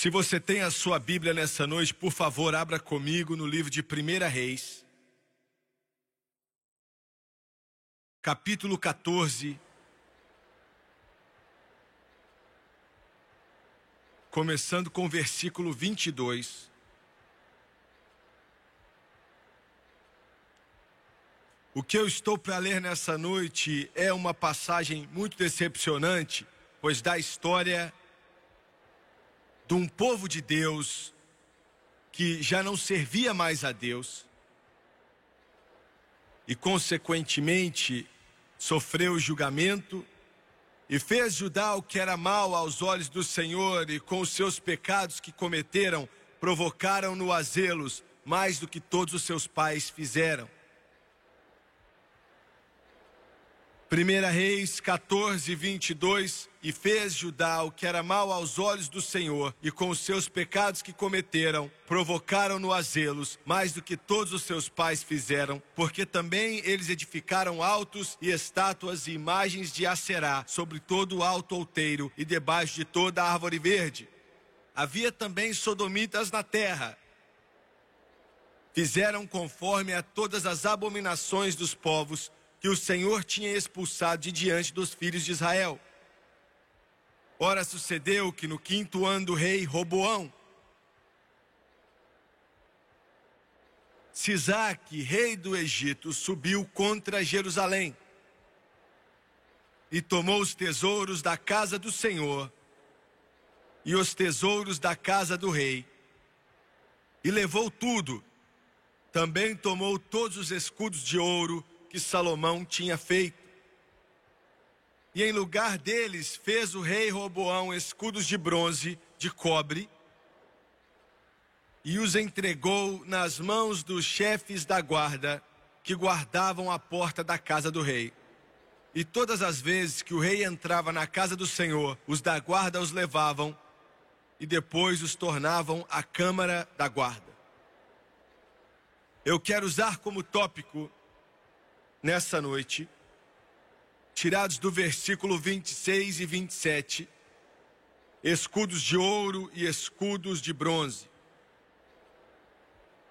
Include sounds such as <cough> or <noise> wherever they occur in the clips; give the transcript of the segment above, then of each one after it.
Se você tem a sua Bíblia nessa noite, por favor, abra comigo no livro de 1 Reis, capítulo 14, começando com o versículo 22. O que eu estou para ler nessa noite é uma passagem muito decepcionante, pois da história de um povo de Deus que já não servia mais a Deus e, consequentemente, sofreu julgamento e fez Judá o que era mal aos olhos do Senhor e com os seus pecados que cometeram provocaram-no a zelos mais do que todos os seus pais fizeram. 1 Reis 14, 22 E fez Judá o que era mal aos olhos do Senhor, e com os seus pecados que cometeram, provocaram-no a zelos, mais do que todos os seus pais fizeram, porque também eles edificaram altos e estátuas e imagens de Acerá sobre todo o alto outeiro e debaixo de toda a árvore verde. Havia também sodomitas na terra. Fizeram conforme a todas as abominações dos povos que o Senhor tinha expulsado de diante dos filhos de Israel. Ora, sucedeu que no quinto ano do rei Roboão, Sisaque, rei do Egito, subiu contra Jerusalém e tomou os tesouros da casa do Senhor e os tesouros da casa do rei e levou tudo. Também tomou todos os escudos de ouro que Salomão tinha feito. E em lugar deles fez o rei Roboão escudos de bronze, de cobre, e os entregou nas mãos dos chefes da guarda que guardavam a porta da casa do rei. E todas as vezes que o rei entrava na casa do Senhor, os da guarda os levavam e depois os tornavam a câmara da guarda. Eu quero usar como tópico nessa noite, tirados do versículo 26 e 27, escudos de ouro e escudos de bronze.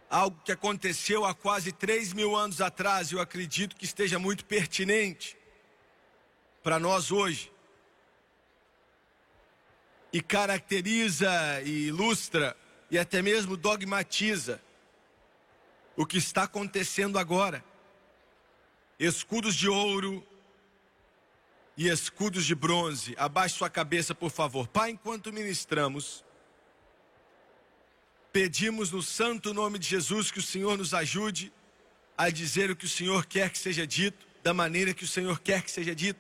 Algo que aconteceu há quase 3 mil anos atrás, eu acredito que esteja muito pertinente para nós hoje. E caracteriza e ilustra e até mesmo dogmatiza o que está acontecendo agora escudos de ouro e escudos de bronze. Abaixe sua cabeça, por favor. Pai, enquanto ministramos, pedimos no santo nome de Jesus que o Senhor nos ajude a dizer o que o Senhor quer que seja dito, da maneira que o Senhor quer que seja dito.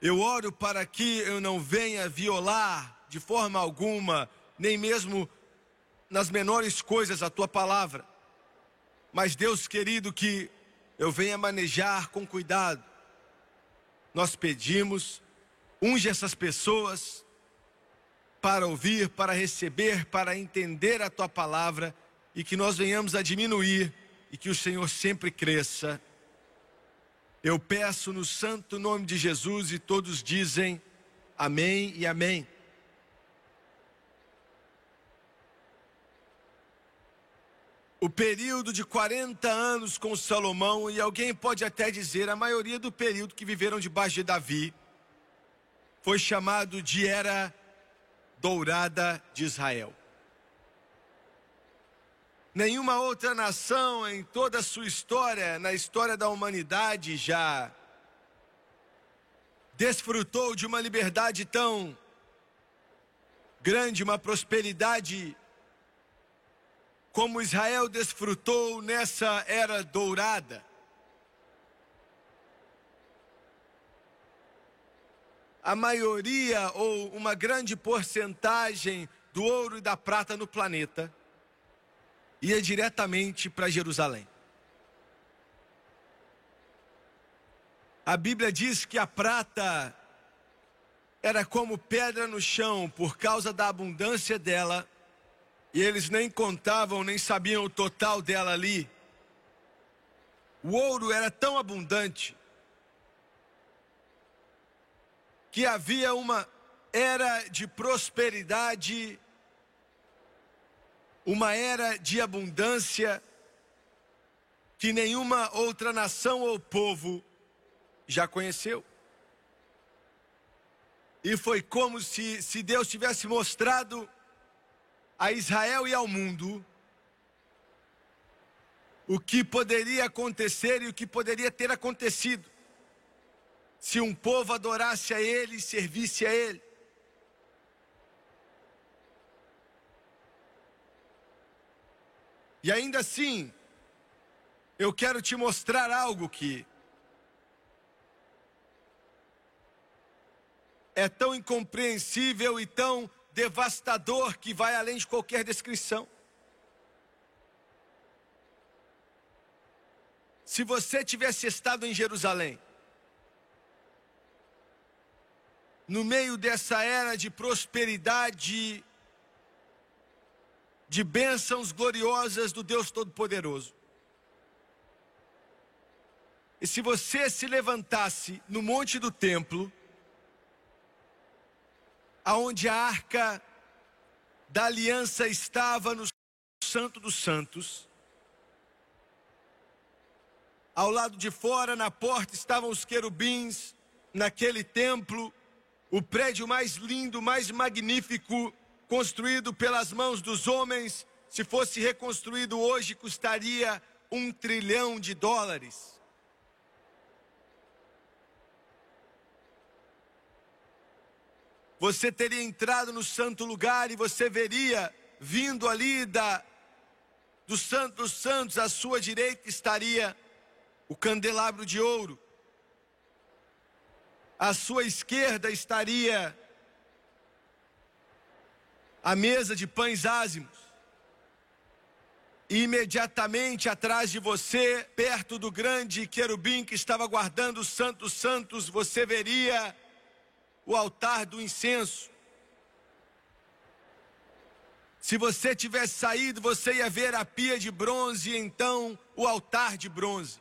Eu oro para que eu não venha violar de forma alguma, nem mesmo nas menores coisas, a tua palavra. Mas, Deus querido, que eu venha manejar com cuidado. Nós pedimos, unge essas pessoas para ouvir, para receber, para entender a tua palavra e que nós venhamos a diminuir e que o Senhor sempre cresça. Eu peço no santo nome de Jesus e todos dizem amém e amém. O período de 40 anos com Salomão, e alguém pode até dizer a maioria do período que viveram debaixo de Davi, foi chamado de Era Dourada de Israel. Nenhuma outra nação em toda a sua história, na história da humanidade, já desfrutou de uma liberdade tão grande, uma prosperidade como Israel desfrutou nessa era dourada. A maioria ou uma grande porcentagem do ouro e da prata no planeta ia diretamente para Jerusalém. A Bíblia diz que a prata era como pedra no chão por causa da abundância dela e eles nem contavam, nem sabiam o total dela ali. O ouro era tão abundante que havia uma era de prosperidade, uma era de abundância que nenhuma outra nação ou povo já conheceu. E foi como se, se Deus tivesse mostrado a Israel e ao mundo o que poderia acontecer e o que poderia ter acontecido se um povo adorasse a Ele e servisse a Ele. E ainda assim, eu quero te mostrar algo que é tão incompreensível e tão devastador que vai além de qualquer descrição. Se você tivesse estado em Jerusalém, no meio dessa era de prosperidade, de bênçãos gloriosas do Deus Todo-Poderoso, e se você se levantasse no monte do templo, aonde a arca da aliança estava no Santo dos Santos. Ao lado de fora, na porta, estavam os querubins, naquele templo, o prédio mais lindo, mais magnífico, construído pelas mãos dos homens, se fosse reconstruído hoje, custaria um trilhão de dólares. Você teria entrado no santo lugar e você veria vindo ali da do Santo dos Santos, à sua direita estaria o candelabro de ouro. À sua esquerda estaria a mesa de pães ázimos. E imediatamente atrás de você, perto do grande querubim que estava guardando os santos santos, você veria o altar do incenso. Se você tivesse saído, você ia ver a pia de bronze e então o altar de bronze.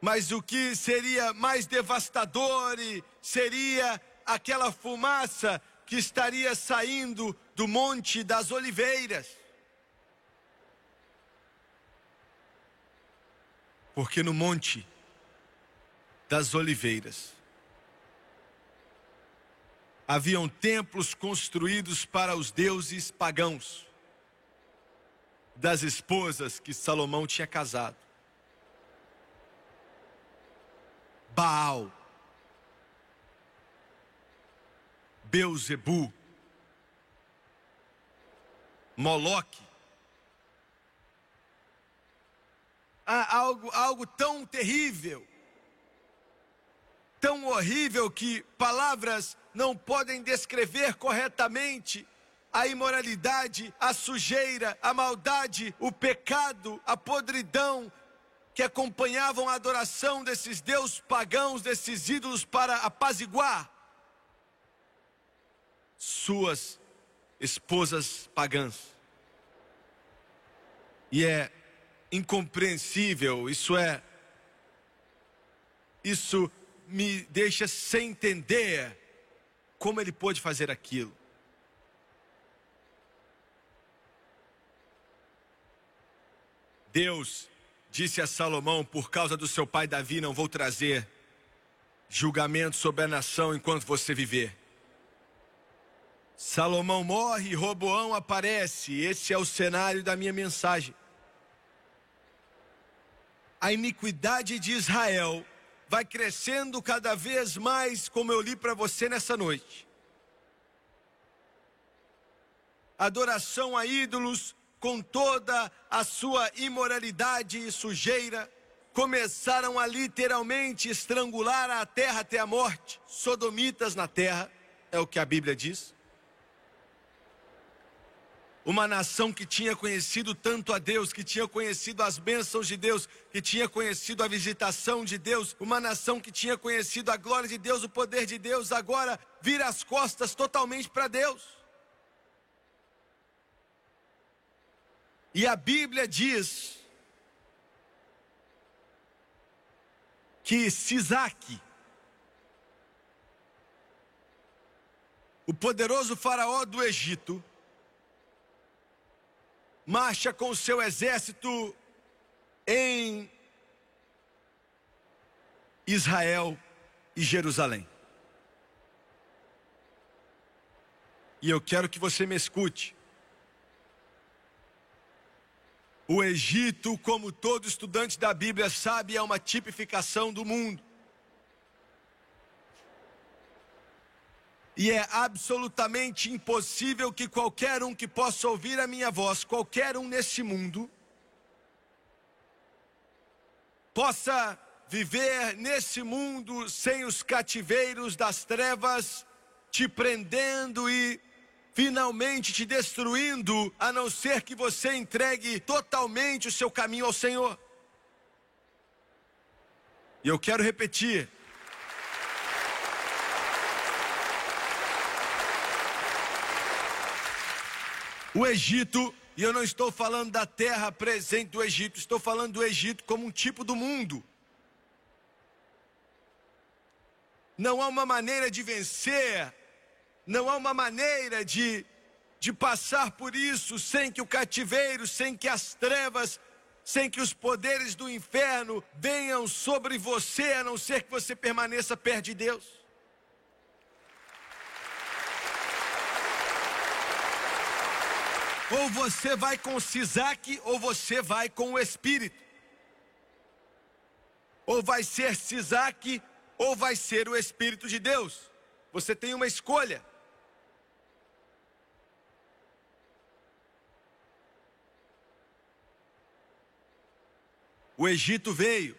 Mas o que seria mais devastador seria aquela fumaça que estaria saindo do Monte das Oliveiras. Porque no monte das oliveiras. Haviam templos construídos para os deuses pagãos, das esposas que Salomão tinha casado. Baal, Beuzebu, Moloque. Há algo, algo tão terrível tão horrível que palavras não podem descrever corretamente a imoralidade, a sujeira, a maldade, o pecado, a podridão que acompanhavam a adoração desses deuses pagãos, desses ídolos para apaziguar suas esposas pagãs. E é incompreensível, isso é isso me deixa sem entender como ele pôde fazer aquilo. Deus disse a Salomão: Por causa do seu pai Davi, não vou trazer julgamento sobre a nação enquanto você viver. Salomão morre e Roboão aparece. Esse é o cenário da minha mensagem. A iniquidade de Israel vai crescendo cada vez mais, como eu li para você nessa noite. Adoração a ídolos com toda a sua imoralidade e sujeira, começaram a literalmente estrangular a terra até a morte, sodomitas na terra, é o que a Bíblia diz uma nação que tinha conhecido tanto a Deus, que tinha conhecido as bênçãos de Deus, que tinha conhecido a visitação de Deus, uma nação que tinha conhecido a glória de Deus, o poder de Deus, agora vira as costas totalmente para Deus. E a Bíblia diz que Sisaque, o poderoso faraó do Egito, marcha com o seu exército em Israel e Jerusalém. E eu quero que você me escute. O Egito, como todo estudante da Bíblia sabe, é uma tipificação do mundo. E é absolutamente impossível que qualquer um que possa ouvir a minha voz, qualquer um nesse mundo, possa viver nesse mundo sem os cativeiros das trevas te prendendo e finalmente te destruindo, a não ser que você entregue totalmente o seu caminho ao Senhor. E eu quero repetir. O Egito, e eu não estou falando da terra presente do Egito, estou falando do Egito como um tipo do mundo. Não há uma maneira de vencer, não há uma maneira de, de passar por isso sem que o cativeiro, sem que as trevas, sem que os poderes do inferno venham sobre você, a não ser que você permaneça perto de Deus. Ou você vai com Sisaque, ou você vai com o Espírito. Ou vai ser Sisaque, ou vai ser o Espírito de Deus. Você tem uma escolha. O Egito veio.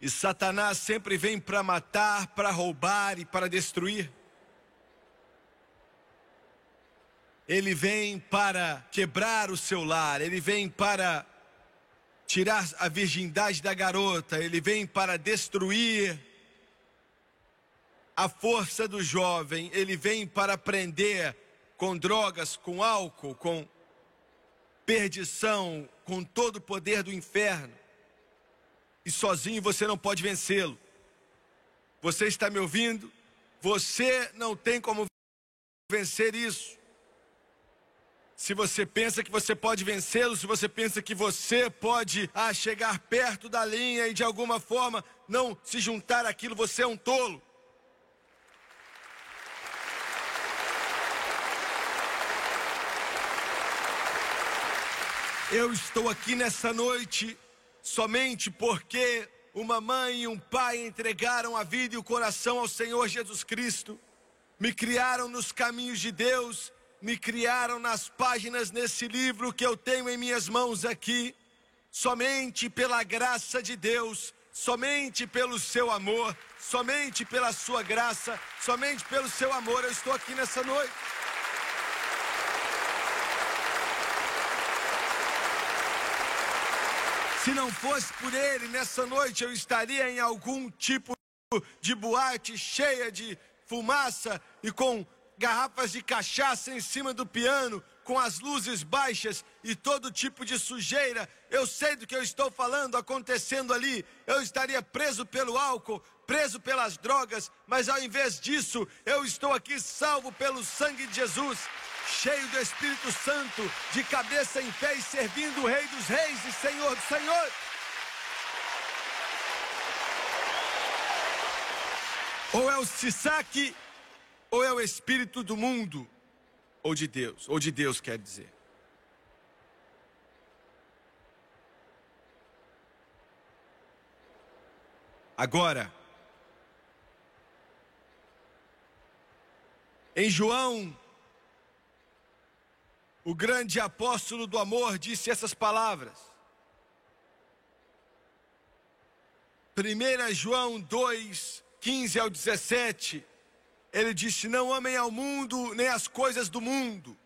E Satanás sempre vem para matar, para roubar e para destruir. Ele vem para quebrar o seu lar, ele vem para tirar a virgindade da garota, ele vem para destruir a força do jovem, ele vem para prender com drogas, com álcool, com perdição, com todo o poder do inferno. E sozinho você não pode vencê-lo. Você está me ouvindo? Você não tem como vencer isso. Se você pensa que você pode vencê-lo, se você pensa que você pode ah, chegar perto da linha e de alguma forma não se juntar àquilo, você é um tolo. Eu estou aqui nessa noite somente porque uma mãe e um pai entregaram a vida e o coração ao Senhor Jesus Cristo, me criaram nos caminhos de Deus me criaram nas páginas nesse livro que eu tenho em minhas mãos aqui, somente pela graça de Deus, somente pelo seu amor, somente pela sua graça, somente pelo seu amor, eu estou aqui nessa noite. Se não fosse por ele, nessa noite eu estaria em algum tipo de boate cheia de fumaça e com garrafas de cachaça em cima do piano, com as luzes baixas e todo tipo de sujeira. Eu sei do que eu estou falando acontecendo ali. Eu estaria preso pelo álcool, preso pelas drogas, mas ao invés disso, eu estou aqui salvo pelo sangue de Jesus, cheio do Espírito Santo, de cabeça em pé e servindo o Rei dos Reis e Senhor dos Senhores. Ou é o Sisaki ou é o espírito do mundo, ou de Deus, ou de Deus quer dizer. Agora, em João, o grande apóstolo do amor disse essas palavras. 1 João 2, 15 ao 17 ele disse: Não amem ao mundo nem as coisas do mundo.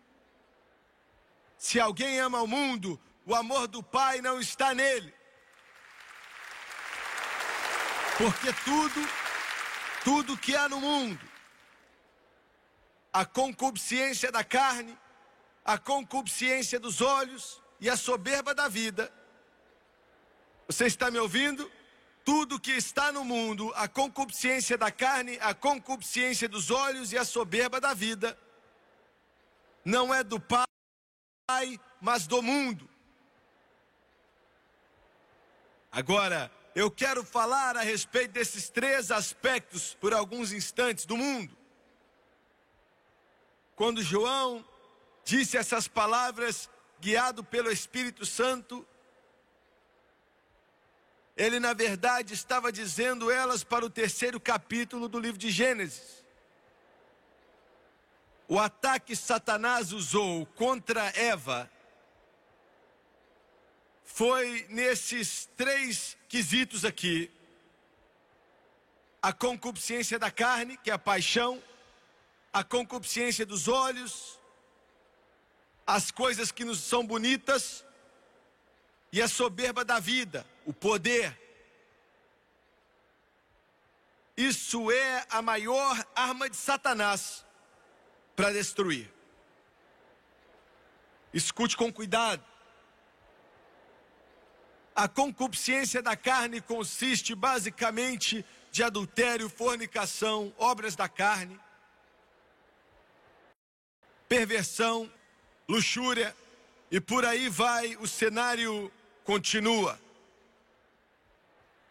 Se alguém ama o mundo, o amor do Pai não está nele. Porque tudo, tudo que há no mundo, a concupiscência da carne, a concupiscência dos olhos e a soberba da vida. Você está me ouvindo? Tudo que está no mundo, a concupiscência da carne, a concupiscência dos olhos e a soberba da vida, não é do Pai, mas do mundo. Agora, eu quero falar a respeito desses três aspectos por alguns instantes do mundo. Quando João disse essas palavras, guiado pelo Espírito Santo, ele na verdade estava dizendo elas para o terceiro capítulo do livro de Gênesis. O ataque que Satanás usou contra Eva foi nesses três quesitos aqui: a concupiscência da carne, que é a paixão, a concupiscência dos olhos, as coisas que nos são bonitas e a soberba da vida, o poder. Isso é a maior arma de Satanás para destruir. Escute com cuidado. A concupiscência da carne consiste basicamente de adultério, fornicação, obras da carne, perversão, luxúria e por aí vai, o cenário continua.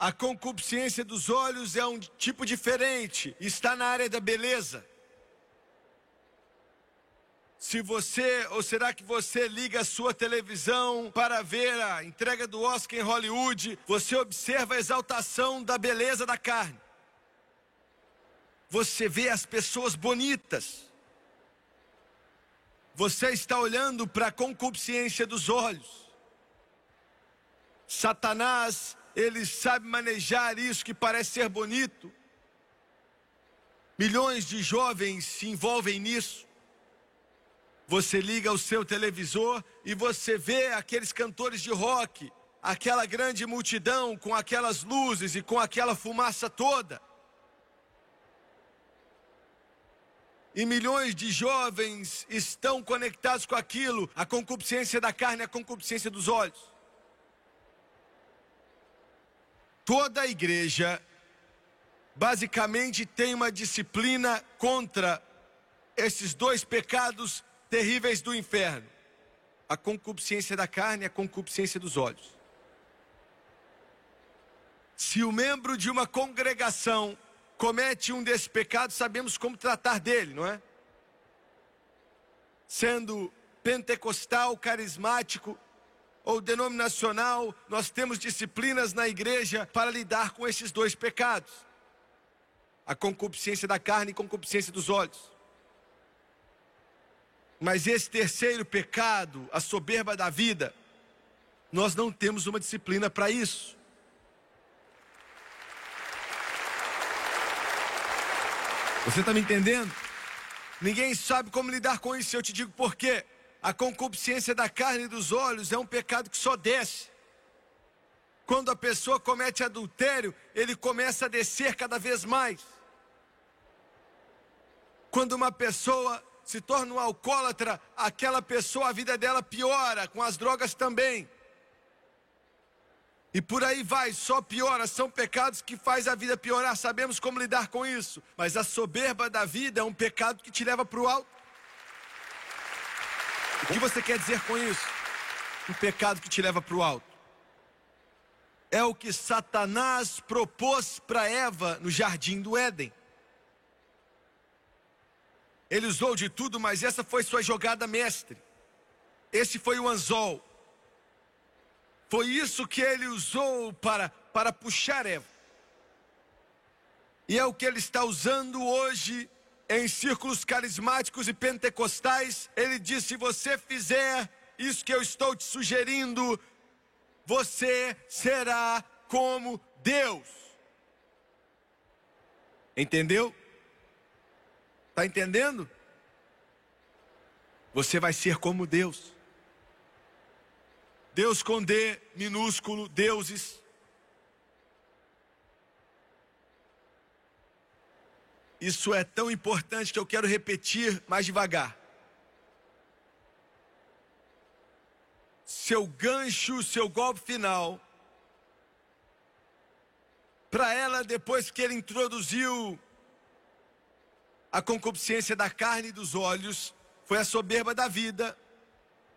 A concupiscência dos olhos é um tipo diferente, está na área da beleza. Se você, ou será que você liga a sua televisão para ver a entrega do Oscar em Hollywood, você observa a exaltação da beleza da carne. Você vê as pessoas bonitas. Você está olhando para a concupiscência dos olhos. Satanás, ele sabe manejar isso que parece ser bonito. Milhões de jovens se envolvem nisso. Você liga o seu televisor e você vê aqueles cantores de rock, aquela grande multidão com aquelas luzes e com aquela fumaça toda. E milhões de jovens estão conectados com aquilo, a concupiscência da carne, a concupiscência dos olhos. Toda a igreja basicamente tem uma disciplina contra esses dois pecados terríveis do inferno: a concupiscência da carne e a concupiscência dos olhos. Se o membro de uma congregação comete um desses pecados, sabemos como tratar dele, não é? Sendo pentecostal, carismático ou denominacional, nós temos disciplinas na igreja para lidar com esses dois pecados: a concupiscência da carne e a concupiscência dos olhos. Mas esse terceiro pecado, a soberba da vida, nós não temos uma disciplina para isso. Você está me entendendo? Ninguém sabe como lidar com isso. Eu te digo por quê. A concupiscência da carne e dos olhos é um pecado que só desce. Quando a pessoa comete adultério, ele começa a descer cada vez mais. Quando uma pessoa se torna um alcoólatra, aquela pessoa, a vida dela piora, com as drogas também. E por aí vai, só piora, são pecados que faz a vida piorar, sabemos como lidar com isso. Mas a soberba da vida é um pecado que te leva para o alto. O que você quer dizer com isso? Um pecado que te leva para o alto. É o que Satanás propôs para Eva no jardim do Éden. Ele usou de tudo, mas essa foi sua jogada mestre. Esse foi o anzol. Foi isso que ele usou para, para puxar Eva. E é o que ele está usando hoje em círculos carismáticos e pentecostais. Ele diz: se você fizer isso que eu estou te sugerindo, você será como Deus. Entendeu? Está entendendo? Você vai ser como Deus. Deus com D minúsculo, deuses. Isso é tão importante que eu quero repetir mais devagar. Seu gancho, seu golpe final para ela depois que ele introduziu a concupiscência da carne e dos olhos, foi a soberba da vida,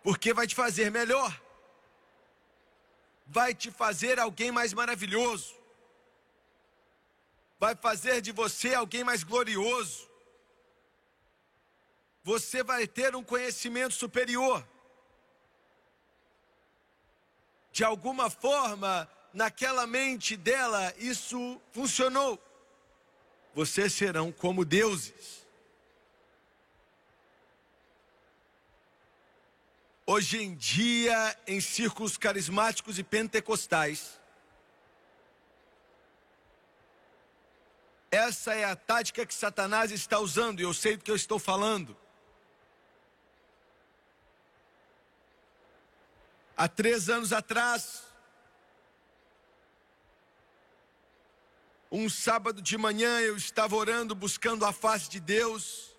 porque vai te fazer melhor, vai te fazer alguém mais maravilhoso, vai fazer de você alguém mais glorioso, você vai ter um conhecimento superior. De alguma forma, naquela mente dela, isso funcionou. Vocês serão como deuses. Hoje em dia, em círculos carismáticos e pentecostais, essa é a tática que Satanás está usando, e eu sei do que eu estou falando. Há três anos atrás, um sábado de manhã eu estava orando, buscando a face de Deus.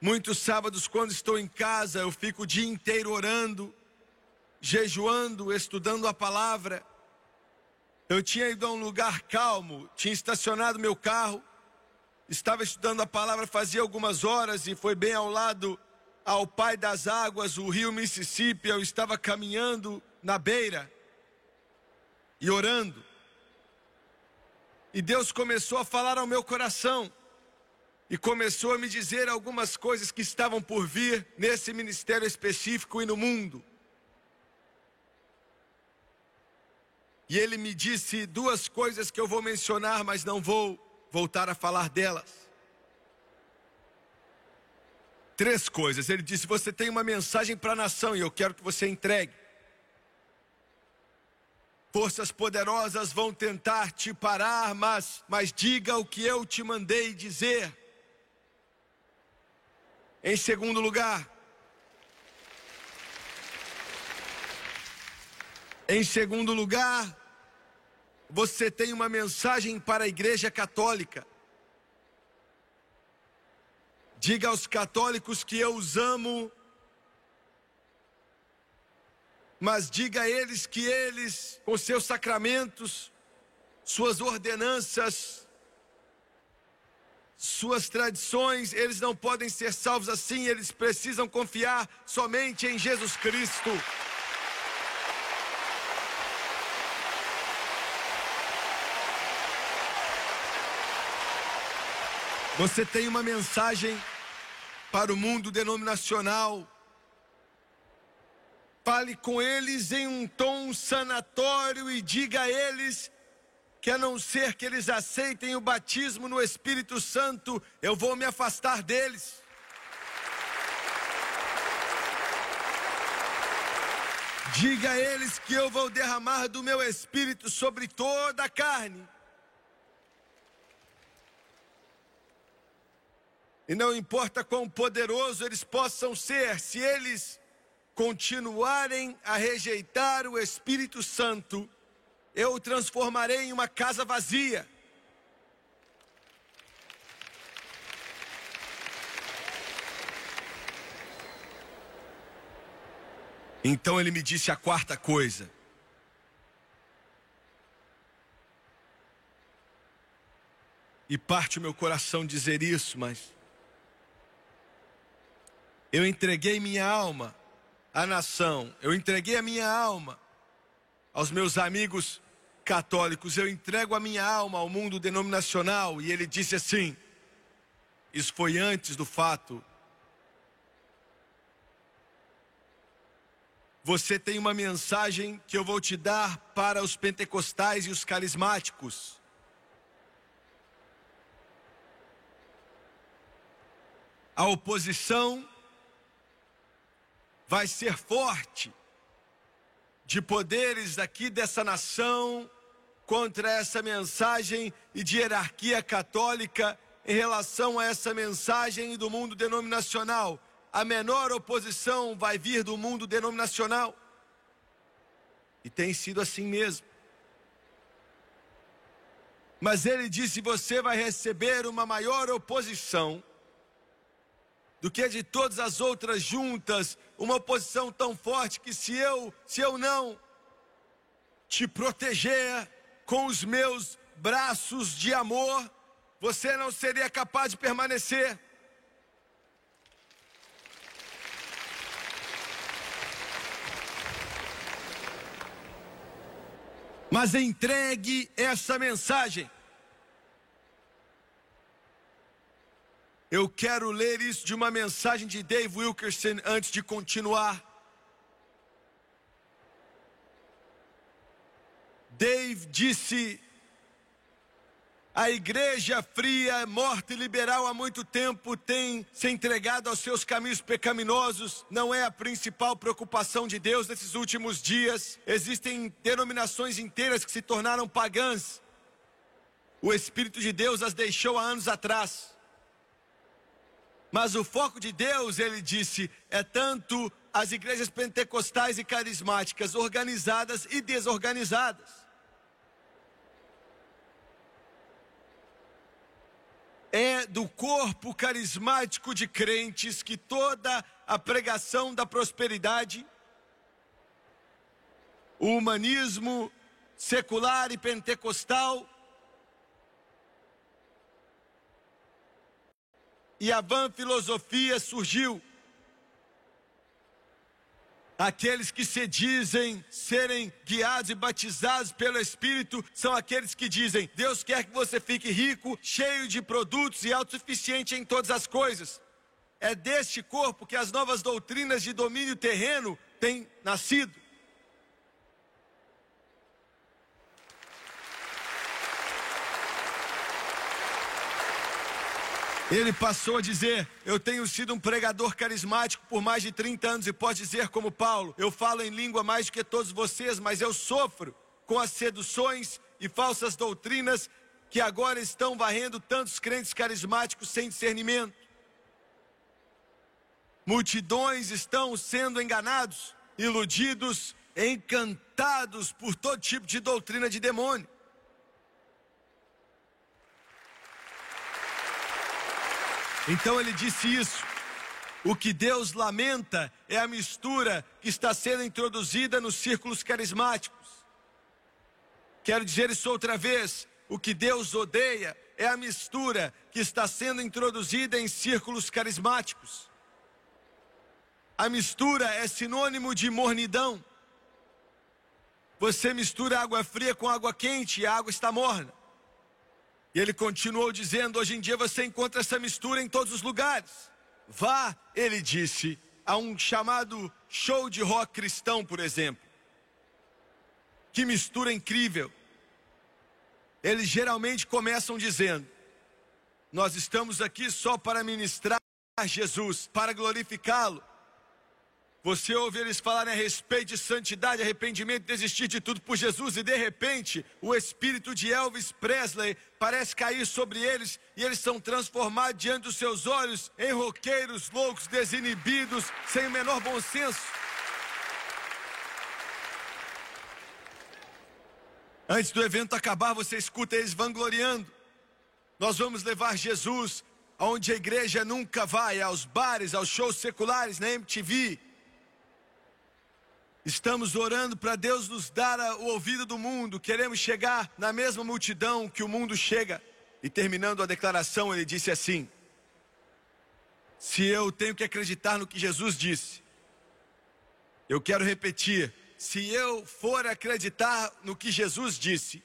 Muitos sábados, quando estou em casa, eu fico o dia inteiro orando, jejuando, estudando a palavra. Eu tinha ido a um lugar calmo, tinha estacionado meu carro, estava estudando a palavra fazia algumas horas e foi bem ao lado ao Pai das Águas, o rio Mississippi, eu estava caminhando na beira e orando. E Deus começou a falar ao meu coração e começou a me dizer algumas coisas que estavam por vir nesse ministério específico e no mundo. E ele me disse duas coisas que eu vou mencionar, mas não vou voltar a falar delas três coisas. Ele disse: Você tem uma mensagem para a nação e eu quero que você entregue. Forças poderosas vão tentar te parar, mas, mas diga o que eu te mandei dizer. Em segundo lugar, em segundo lugar, você tem uma mensagem para a Igreja Católica. Diga aos católicos que eu os amo, mas diga a eles que eles, com seus sacramentos, suas ordenanças, suas tradições, eles não podem ser salvos assim, eles precisam confiar somente em Jesus Cristo. Você tem uma mensagem para o mundo denominacional. Fale com eles em um tom sanatório e diga a eles que a não ser que eles aceitem o batismo no Espírito Santo, eu vou me afastar deles. Diga a eles que eu vou derramar do meu espírito sobre toda a carne. E não importa quão poderoso eles possam ser, se eles continuarem a rejeitar o Espírito Santo, eu o transformarei em uma casa vazia. Então ele me disse a quarta coisa. E parte o meu coração dizer isso, mas eu entreguei minha alma à nação, eu entreguei a minha alma aos meus amigos católicos, eu entrego a minha alma ao mundo denominacional. E ele disse assim: Isso foi antes do fato. Você tem uma mensagem que eu vou te dar para os pentecostais e os carismáticos. A oposição vai ser forte de poderes aqui dessa nação contra essa mensagem e de hierarquia católica em relação a essa mensagem do mundo denominacional. A menor oposição vai vir do mundo denominacional. E tem sido assim mesmo. Mas ele disse: você vai receber uma maior oposição do que de todas as outras juntas, uma oposição tão forte que se eu, se eu não te proteger com os meus braços de amor, você não seria capaz de permanecer. Mas entregue essa mensagem. Eu quero ler isso de uma mensagem de Dave Wilkerson antes de continuar. Dave disse: a igreja fria, morta e liberal há muito tempo tem se entregado aos seus caminhos pecaminosos. Não é a principal preocupação de Deus nesses últimos dias. Existem denominações inteiras que se tornaram pagãs. O Espírito de Deus as deixou há anos atrás. Mas o foco de Deus, ele disse, é tanto as igrejas pentecostais e carismáticas, organizadas e desorganizadas. é do corpo carismático de crentes que toda a pregação da prosperidade, o humanismo secular e pentecostal, e a van filosofia surgiu. Aqueles que se dizem serem guiados e batizados pelo Espírito são aqueles que dizem: Deus quer que você fique rico, cheio de produtos e autossuficiente em todas as coisas. É deste corpo que as novas doutrinas de domínio terreno têm nascido. Ele passou a dizer: Eu tenho sido um pregador carismático por mais de 30 anos e pode dizer, como Paulo, eu falo em língua mais do que todos vocês, mas eu sofro com as seduções e falsas doutrinas que agora estão varrendo tantos crentes carismáticos sem discernimento. Multidões estão sendo enganados, iludidos, encantados por todo tipo de doutrina de demônio. Então ele disse isso. O que Deus lamenta é a mistura que está sendo introduzida nos círculos carismáticos. Quero dizer isso outra vez. O que Deus odeia é a mistura que está sendo introduzida em círculos carismáticos. A mistura é sinônimo de mornidão. Você mistura água fria com água quente e a água está morna. E ele continuou dizendo: hoje em dia você encontra essa mistura em todos os lugares. Vá, ele disse, a um chamado show de rock cristão, por exemplo. Que mistura incrível. Eles geralmente começam dizendo: Nós estamos aqui só para ministrar Jesus, para glorificá-lo. Você ouve eles falarem a respeito de santidade, arrependimento, desistir de tudo por Jesus, e de repente o espírito de Elvis Presley parece cair sobre eles e eles são transformados diante dos seus olhos em roqueiros loucos, desinibidos, sem o menor bom senso. Antes do evento acabar, você escuta eles vangloriando. Nós vamos levar Jesus aonde a igreja nunca vai, aos bares, aos shows seculares, na MTV Estamos orando para Deus nos dar o ouvido do mundo, queremos chegar na mesma multidão que o mundo chega. E terminando a declaração, ele disse assim: Se eu tenho que acreditar no que Jesus disse, eu quero repetir: se eu for acreditar no que Jesus disse,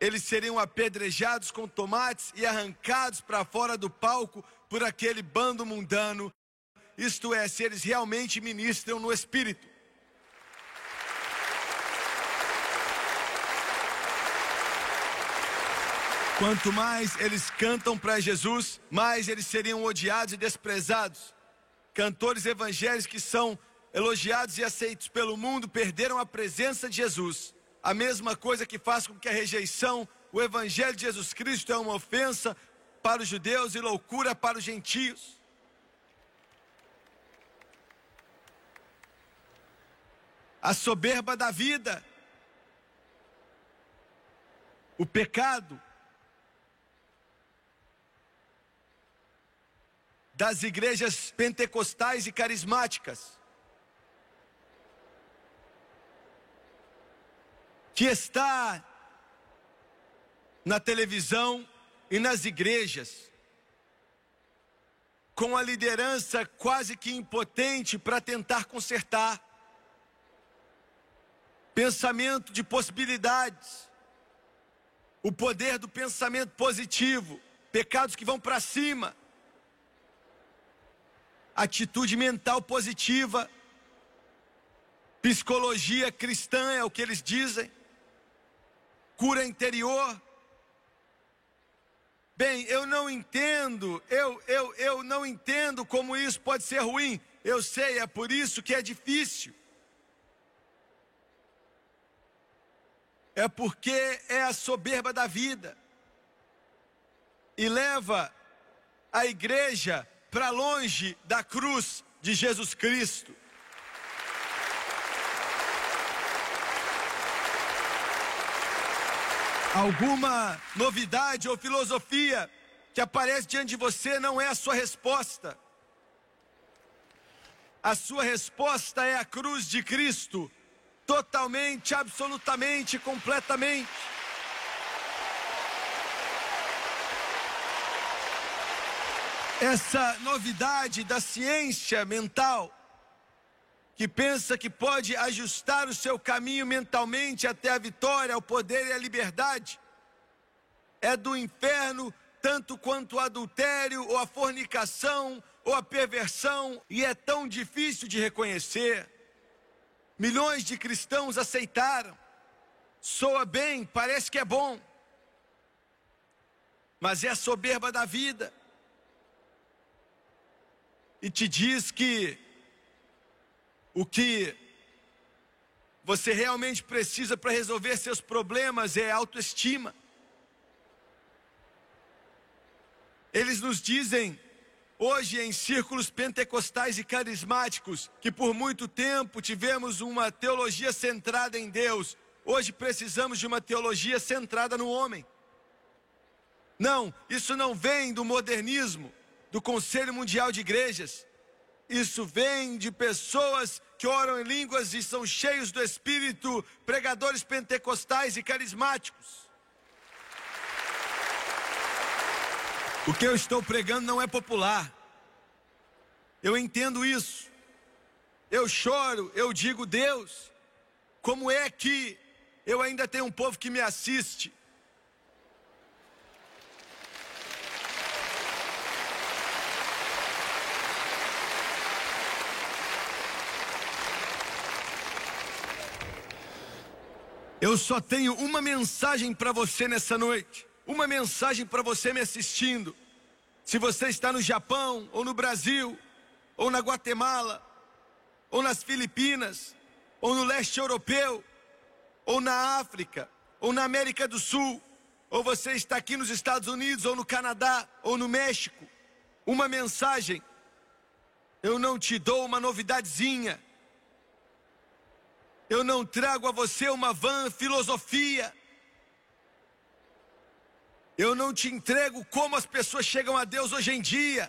eles seriam apedrejados com tomates e arrancados para fora do palco por aquele bando mundano isto é, se eles realmente ministram no Espírito. Quanto mais eles cantam para Jesus, mais eles seriam odiados e desprezados. Cantores evangélicos que são elogiados e aceitos pelo mundo perderam a presença de Jesus. A mesma coisa que faz com que a rejeição, o evangelho de Jesus Cristo é uma ofensa para os judeus e loucura para os gentios. A soberba da vida, o pecado das igrejas pentecostais e carismáticas. que está na televisão e nas igrejas, com a liderança quase que impotente para tentar consertar. Pensamento de possibilidades, o poder do pensamento positivo, pecados que vão para cima, atitude mental positiva, psicologia cristã é o que eles dizem, cura interior. Bem, eu não entendo, eu, eu, eu não entendo como isso pode ser ruim. Eu sei, é por isso que é difícil. É porque é a soberba da vida. E leva a igreja para longe da cruz de Jesus Cristo. Alguma novidade ou filosofia que aparece diante de você não é a sua resposta. A sua resposta é a cruz de Cristo, totalmente, absolutamente, completamente. Essa novidade da ciência mental que pensa que pode ajustar o seu caminho mentalmente até a vitória, ao poder e à liberdade, é do inferno tanto quanto o adultério, ou a fornicação, ou a perversão, e é tão difícil de reconhecer. Milhões de cristãos aceitaram. Soa bem, parece que é bom. Mas é a soberba da vida. E te diz que o que você realmente precisa para resolver seus problemas é autoestima. Eles nos dizem hoje em círculos pentecostais e carismáticos que por muito tempo tivemos uma teologia centrada em Deus. Hoje precisamos de uma teologia centrada no homem. Não, isso não vem do modernismo, do Conselho Mundial de Igrejas. Isso vem de pessoas que oram em línguas e são cheios do Espírito, pregadores pentecostais e carismáticos. O que eu estou pregando não é popular. Eu entendo isso. Eu choro, eu digo, Deus, como é que eu ainda tenho um povo que me assiste? Eu só tenho uma mensagem para você nessa noite. Uma mensagem para você me assistindo. Se você está no Japão, ou no Brasil, ou na Guatemala, ou nas Filipinas, ou no leste europeu, ou na África, ou na América do Sul, ou você está aqui nos Estados Unidos, ou no Canadá, ou no México, uma mensagem. Eu não te dou uma novidadezinha. Eu não trago a você uma vã filosofia. Eu não te entrego como as pessoas chegam a Deus hoje em dia.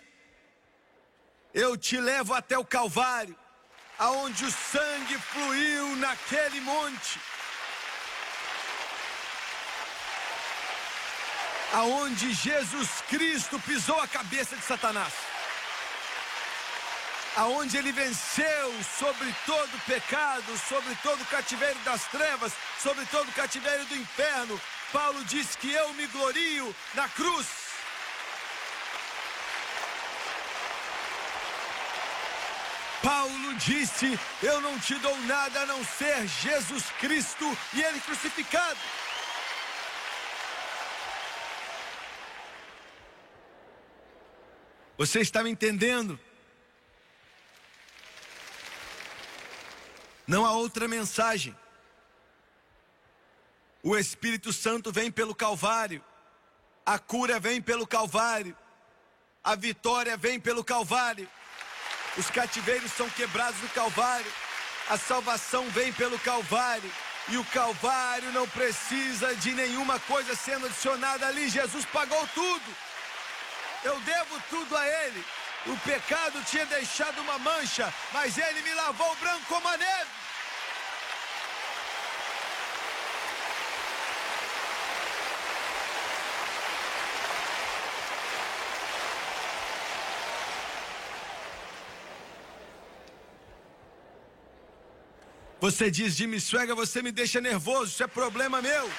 Eu te levo até o Calvário, aonde o sangue fluiu naquele monte. Aonde Jesus Cristo pisou a cabeça de Satanás aonde ele venceu sobre todo pecado, sobre todo cativeiro das trevas, sobre todo cativeiro do inferno. Paulo diz que eu me glorio na cruz. Paulo disse: Eu não te dou nada a não ser Jesus Cristo e Ele crucificado. Você está me entendendo? Não há outra mensagem. O Espírito Santo vem pelo Calvário, a cura vem pelo Calvário, a vitória vem pelo Calvário, os cativeiros são quebrados no Calvário, a salvação vem pelo Calvário, e o Calvário não precisa de nenhuma coisa sendo adicionada ali, Jesus pagou tudo. Eu devo tudo a Ele. O pecado tinha deixado uma mancha, mas Ele me lavou branco como a neve. Você diz, Jimmy Swagger, você me deixa nervoso, isso é problema meu.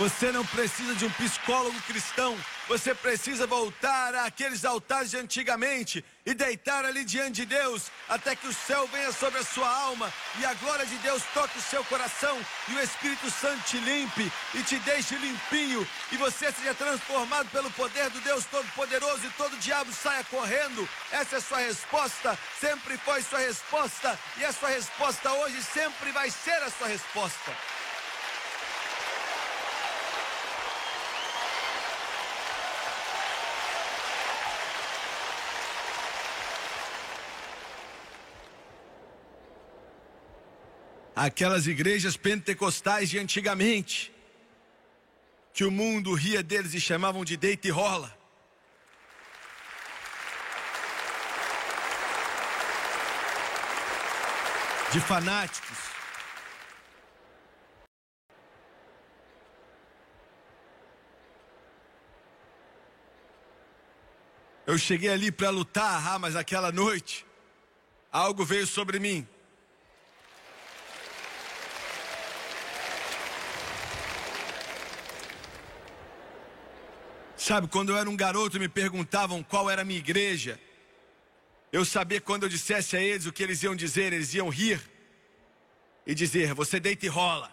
Você não precisa de um psicólogo cristão. Você precisa voltar àqueles altares de antigamente e deitar ali diante de Deus até que o céu venha sobre a sua alma e a glória de Deus toque o seu coração e o Espírito Santo te limpe e te deixe limpinho e você seja transformado pelo poder do Deus Todo-Poderoso e todo diabo saia correndo. Essa é a sua resposta, sempre foi sua resposta e a sua resposta hoje sempre vai ser a sua resposta. Aquelas igrejas pentecostais de antigamente, que o mundo ria deles e chamavam de deita e rola. De fanáticos. Eu cheguei ali para lutar, ah, mas aquela noite algo veio sobre mim. Sabe, quando eu era um garoto me perguntavam qual era a minha igreja. Eu sabia quando eu dissesse a eles o que eles iam dizer, eles iam rir e dizer: Você deita e rola.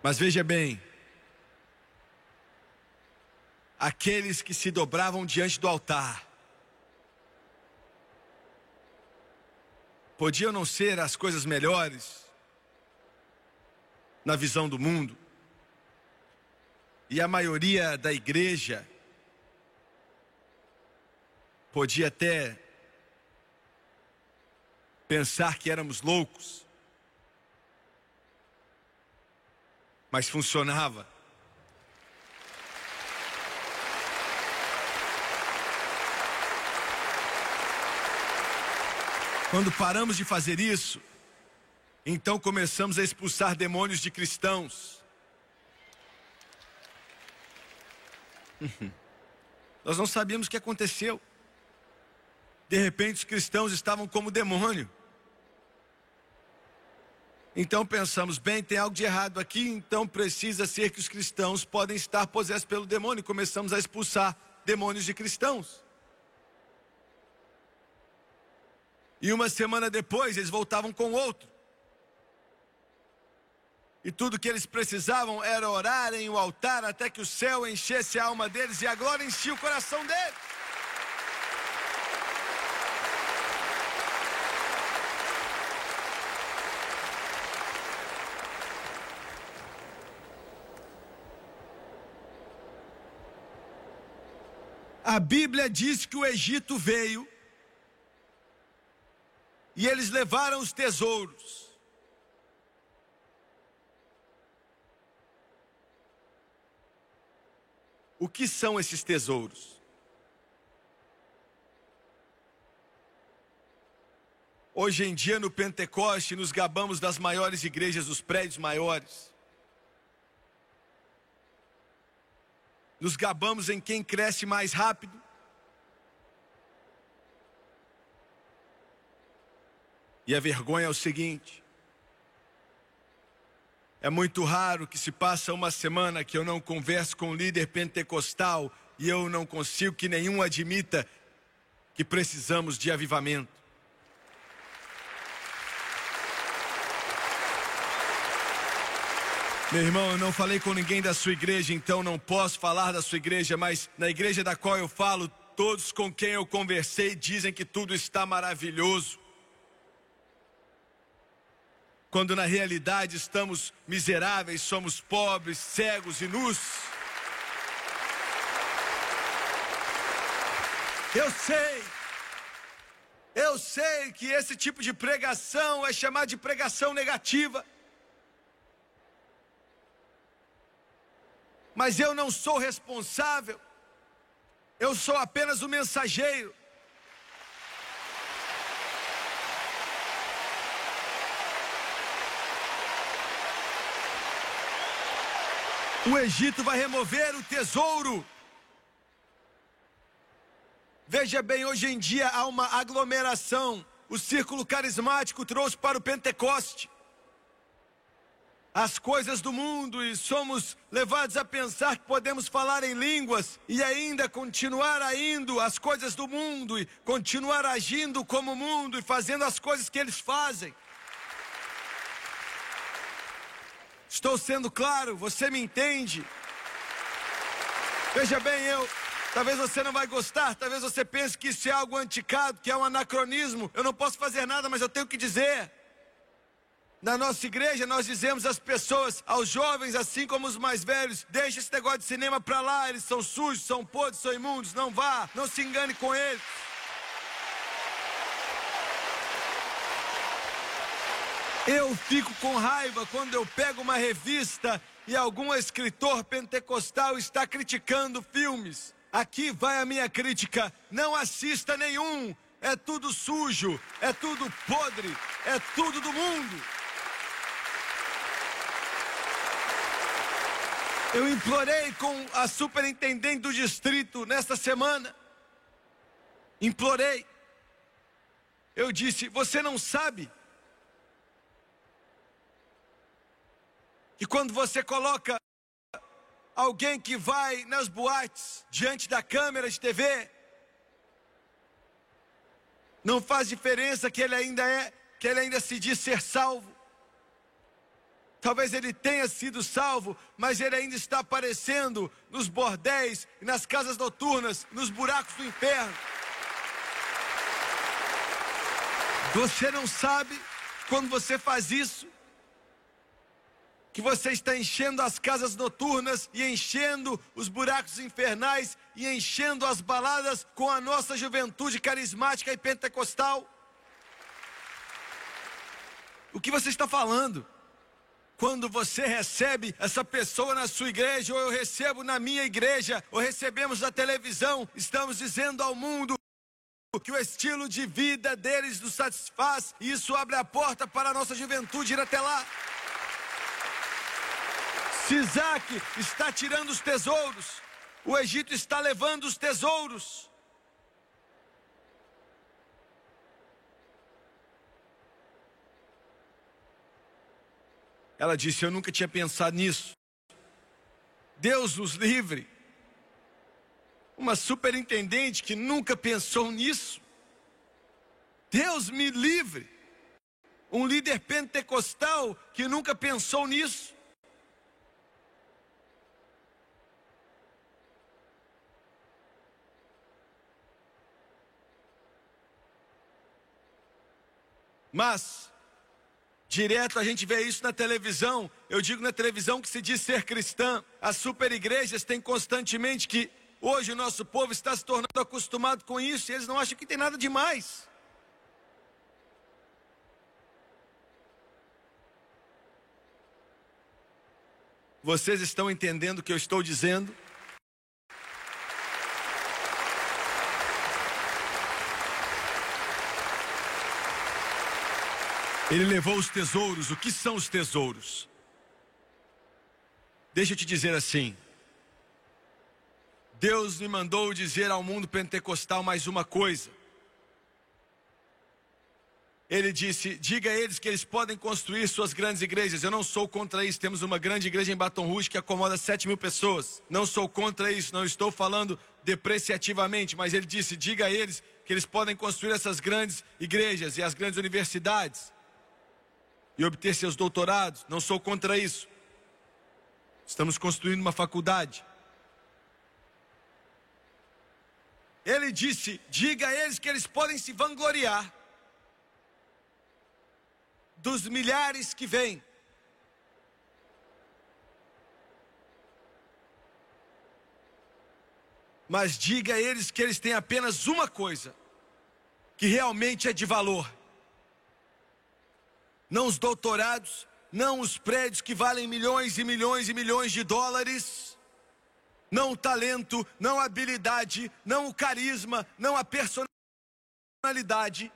Mas veja bem, aqueles que se dobravam diante do altar, Podiam não ser as coisas melhores na visão do mundo. E a maioria da igreja podia até pensar que éramos loucos. Mas funcionava. Quando paramos de fazer isso, então começamos a expulsar demônios de cristãos. Nós não sabíamos o que aconteceu. De repente, os cristãos estavam como demônio. Então pensamos, bem, tem algo de errado aqui, então precisa ser que os cristãos podem estar possessos pelo demônio. Começamos a expulsar demônios de cristãos. E uma semana depois eles voltavam com outro. E tudo que eles precisavam era orar em o altar até que o céu enchesse a alma deles e a glória enchia o coração deles. A Bíblia diz que o Egito veio e eles levaram os tesouros. O que são esses tesouros? Hoje em dia no Pentecoste nos gabamos das maiores igrejas, dos prédios maiores. Nos gabamos em quem cresce mais rápido. E a vergonha é o seguinte: é muito raro que se passa uma semana que eu não converso com um líder pentecostal e eu não consigo que nenhum admita que precisamos de avivamento. Meu irmão, eu não falei com ninguém da sua igreja, então não posso falar da sua igreja, mas na igreja da qual eu falo, todos com quem eu conversei dizem que tudo está maravilhoso quando na realidade estamos miseráveis, somos pobres, cegos e nus. Eu sei, eu sei que esse tipo de pregação é chamado de pregação negativa. Mas eu não sou responsável, eu sou apenas o mensageiro. O Egito vai remover o tesouro. Veja bem, hoje em dia há uma aglomeração. O círculo carismático trouxe para o Pentecoste as coisas do mundo e somos levados a pensar que podemos falar em línguas e ainda continuar indo as coisas do mundo e continuar agindo como o mundo e fazendo as coisas que eles fazem. Estou sendo claro, você me entende? Veja bem, eu. Talvez você não vai gostar, talvez você pense que isso é algo anticado, que é um anacronismo. Eu não posso fazer nada, mas eu tenho que dizer. Na nossa igreja, nós dizemos às pessoas, aos jovens, assim como os mais velhos: deixa esse negócio de cinema para lá, eles são sujos, são podres, são imundos, não vá, não se engane com eles. Eu fico com raiva quando eu pego uma revista e algum escritor pentecostal está criticando filmes. Aqui vai a minha crítica: não assista nenhum, é tudo sujo, é tudo podre, é tudo do mundo. Eu implorei com a superintendente do distrito nesta semana. Implorei. Eu disse: Você não sabe que quando você coloca alguém que vai nas boates diante da câmera de TV, não faz diferença que ele ainda é, que ele ainda se diz ser salvo. Talvez ele tenha sido salvo, mas ele ainda está aparecendo nos bordéis, nas casas noturnas, nos buracos do inferno. Você não sabe quando você faz isso, que você está enchendo as casas noturnas e enchendo os buracos infernais e enchendo as baladas com a nossa juventude carismática e pentecostal? O que você está falando? Quando você recebe essa pessoa na sua igreja, ou eu recebo na minha igreja, ou recebemos na televisão, estamos dizendo ao mundo que o estilo de vida deles nos satisfaz, e isso abre a porta para a nossa juventude ir até lá. Isaac está tirando os tesouros, o Egito está levando os tesouros. Ela disse: Eu nunca tinha pensado nisso. Deus nos livre. Uma superintendente que nunca pensou nisso. Deus me livre. Um líder pentecostal que nunca pensou nisso. Mas Direto a gente vê isso na televisão. Eu digo na televisão que se diz ser cristã. As super igrejas têm constantemente que hoje o nosso povo está se tornando acostumado com isso e eles não acham que tem nada demais. Vocês estão entendendo o que eu estou dizendo? Ele levou os tesouros. O que são os tesouros? Deixa eu te dizer assim. Deus me mandou dizer ao mundo pentecostal mais uma coisa. Ele disse: diga a eles que eles podem construir suas grandes igrejas. Eu não sou contra isso. Temos uma grande igreja em Baton Rouge que acomoda 7 mil pessoas. Não sou contra isso. Não estou falando depreciativamente. Mas ele disse: diga a eles que eles podem construir essas grandes igrejas e as grandes universidades e obter seus doutorados, não sou contra isso. Estamos construindo uma faculdade. Ele disse: diga a eles que eles podem se vangloriar dos milhares que vêm. Mas diga a eles que eles têm apenas uma coisa que realmente é de valor não os doutorados, não os prédios que valem milhões e milhões e milhões de dólares, não o talento, não a habilidade, não o carisma, não a personalidade.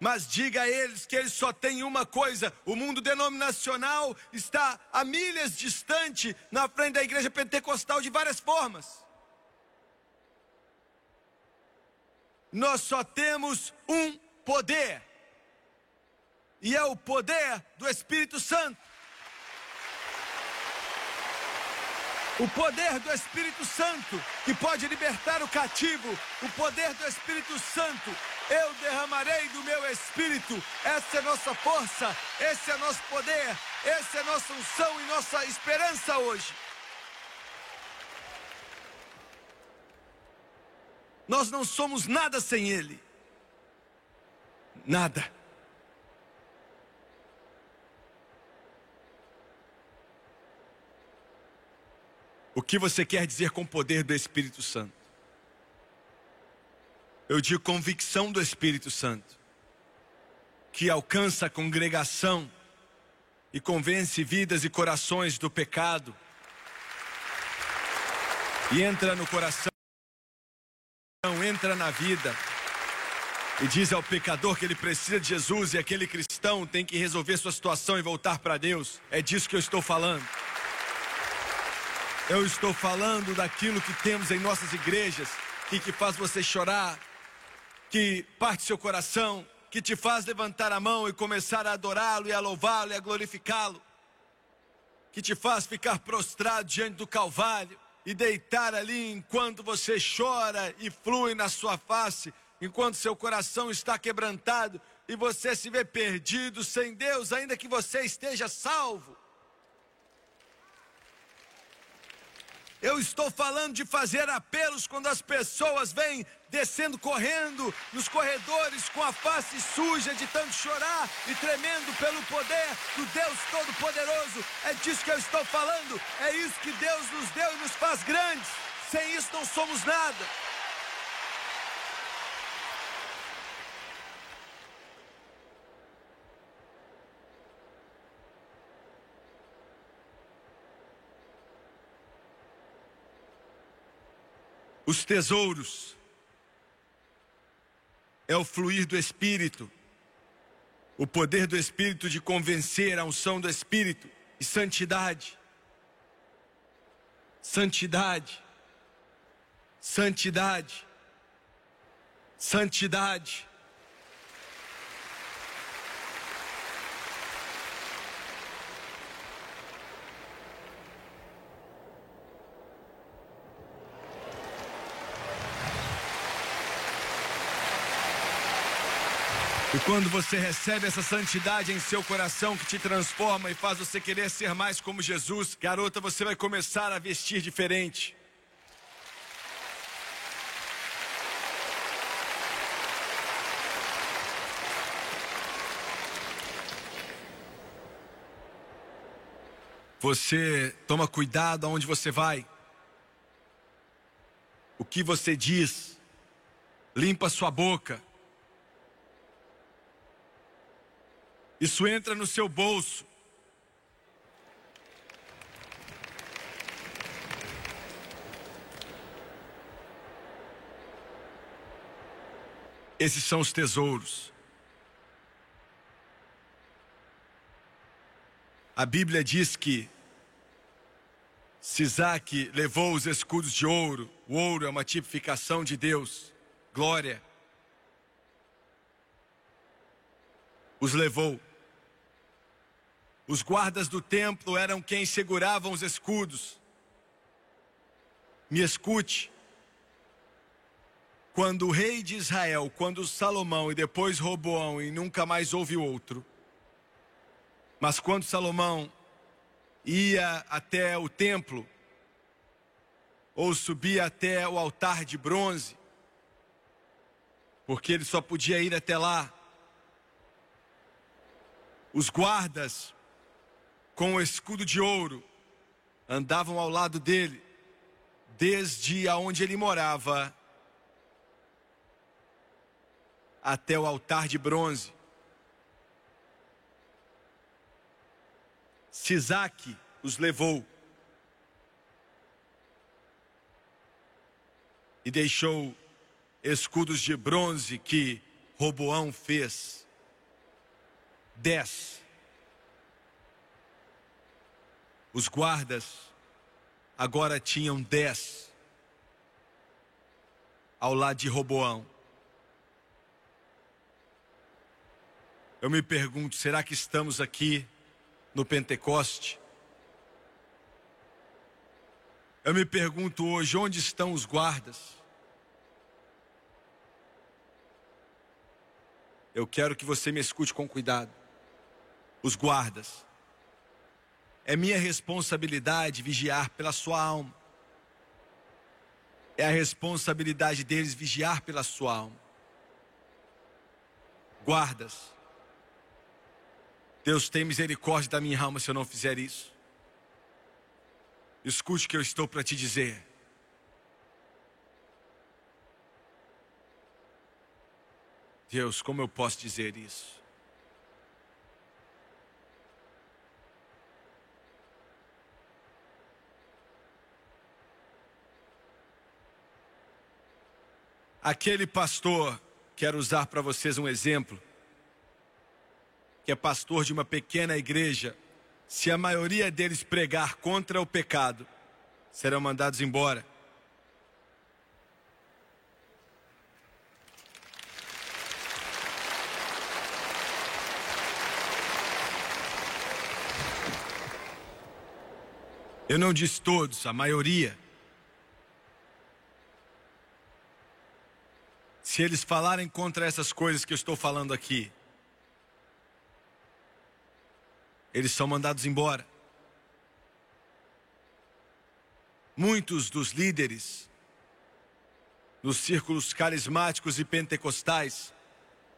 Mas diga a eles que eles só têm uma coisa: o mundo denominacional está a milhas distante na frente da igreja pentecostal de várias formas. Nós só temos um poder, e é o poder do Espírito Santo. O poder do Espírito Santo que pode libertar o cativo, o poder do Espírito Santo. Eu derramarei do meu Espírito. Essa é nossa força, esse é nosso poder, essa é nossa unção e nossa esperança hoje. Nós não somos nada sem Ele. Nada. O que você quer dizer com o poder do Espírito Santo? Eu digo convicção do Espírito Santo, que alcança a congregação e convence vidas e corações do pecado, e entra no coração, entra na vida, e diz ao pecador que ele precisa de Jesus e aquele cristão tem que resolver sua situação e voltar para Deus. É disso que eu estou falando. Eu estou falando daquilo que temos em nossas igrejas e que faz você chorar, que parte seu coração, que te faz levantar a mão e começar a adorá-lo e a louvá-lo e a glorificá-lo, que te faz ficar prostrado diante do Calvário e deitar ali enquanto você chora e flui na sua face, enquanto seu coração está quebrantado e você se vê perdido sem Deus, ainda que você esteja salvo. Eu estou falando de fazer apelos quando as pessoas vêm descendo correndo nos corredores com a face suja de tanto chorar e tremendo pelo poder do Deus Todo-Poderoso. É disso que eu estou falando. É isso que Deus nos deu e nos faz grandes. Sem isso não somos nada. Os tesouros é o fluir do Espírito, o poder do Espírito de convencer, a unção do Espírito e santidade. Santidade, santidade, santidade. E quando você recebe essa santidade em seu coração que te transforma e faz você querer ser mais como Jesus, garota, você vai começar a vestir diferente. Você toma cuidado aonde você vai. O que você diz. Limpa sua boca. Isso entra no seu bolso. Esses são os tesouros. A Bíblia diz que Sisaque levou os escudos de ouro. O ouro é uma tipificação de Deus. Glória. Os levou. Os guardas do templo eram quem seguravam os escudos. Me escute. Quando o rei de Israel, quando Salomão e depois Roboão e nunca mais houve outro. Mas quando Salomão ia até o templo, ou subia até o altar de bronze, porque ele só podia ir até lá. Os guardas com o escudo de ouro, andavam ao lado dele, desde aonde ele morava até o altar de bronze. Sisaque os levou e deixou escudos de bronze que Roboão fez. dez. Os guardas agora tinham dez ao lado de Roboão. Eu me pergunto, será que estamos aqui no Pentecoste? Eu me pergunto hoje, onde estão os guardas? Eu quero que você me escute com cuidado. Os guardas. É minha responsabilidade vigiar pela sua alma. É a responsabilidade deles vigiar pela sua alma. Guardas. Deus tem misericórdia da minha alma se eu não fizer isso. Escute o que eu estou para te dizer. Deus, como eu posso dizer isso? Aquele pastor, quero usar para vocês um exemplo, que é pastor de uma pequena igreja, se a maioria deles pregar contra o pecado, serão mandados embora. Eu não disse todos, a maioria. Se eles falarem contra essas coisas que eu estou falando aqui, eles são mandados embora. Muitos dos líderes nos círculos carismáticos e pentecostais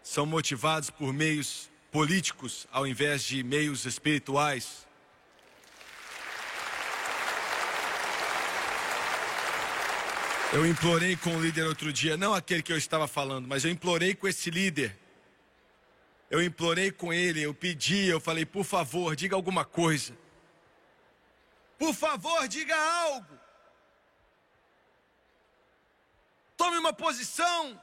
são motivados por meios políticos ao invés de meios espirituais. Eu implorei com o líder outro dia, não aquele que eu estava falando, mas eu implorei com esse líder. Eu implorei com ele, eu pedi, eu falei, por favor, diga alguma coisa. Por favor, diga algo. Tome uma posição.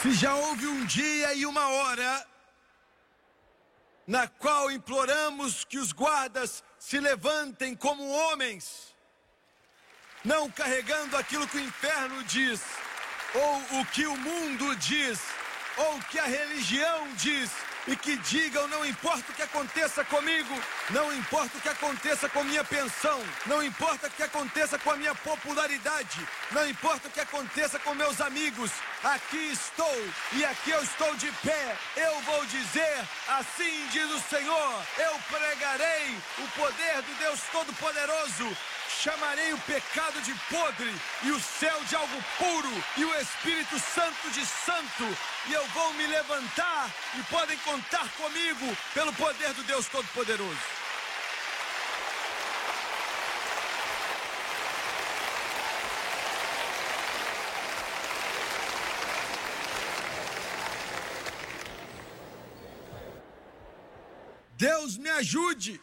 Se já houve um dia e uma hora na qual imploramos que os guardas se levantem como homens, não carregando aquilo que o inferno diz, ou o que o mundo diz, ou o que a religião diz, e que digam: não importa o que aconteça comigo, não importa o que aconteça com minha pensão, não importa o que aconteça com a minha popularidade, não importa o que aconteça com meus amigos, aqui estou e aqui eu estou de pé. Eu vou dizer: assim diz o Senhor, eu pregarei o poder do Deus Todo-Poderoso chamarei o pecado de podre e o céu de algo puro e o Espírito Santo de santo, e eu vou me levantar e podem contar comigo pelo poder do Deus Todo-Poderoso. Deus me ajude.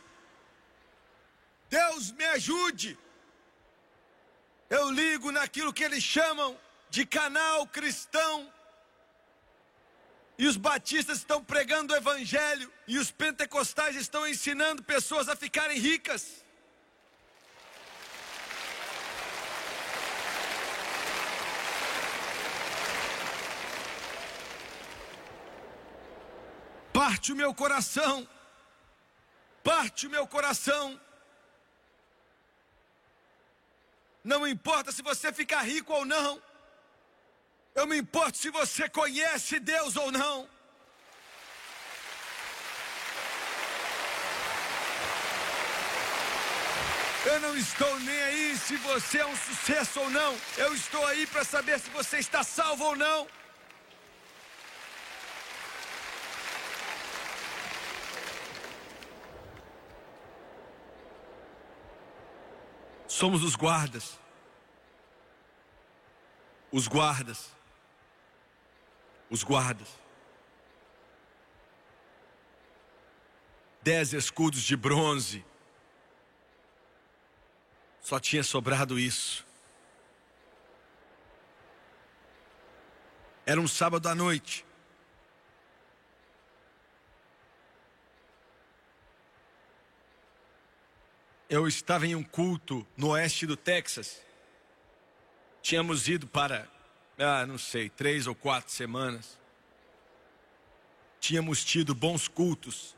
Deus me ajude. Eu ligo naquilo que eles chamam de canal cristão. E os batistas estão pregando o evangelho e os pentecostais estão ensinando pessoas a ficarem ricas. Parte o meu coração, parte o meu coração Não importa se você ficar rico ou não. Eu me importo se você conhece Deus ou não. Eu não estou nem aí se você é um sucesso ou não. Eu estou aí para saber se você está salvo ou não. Somos os guardas. Os guardas. Os guardas. Dez escudos de bronze. Só tinha sobrado isso. Era um sábado à noite. Eu estava em um culto no oeste do Texas. Tínhamos ido para, ah, não sei, três ou quatro semanas. Tínhamos tido bons cultos.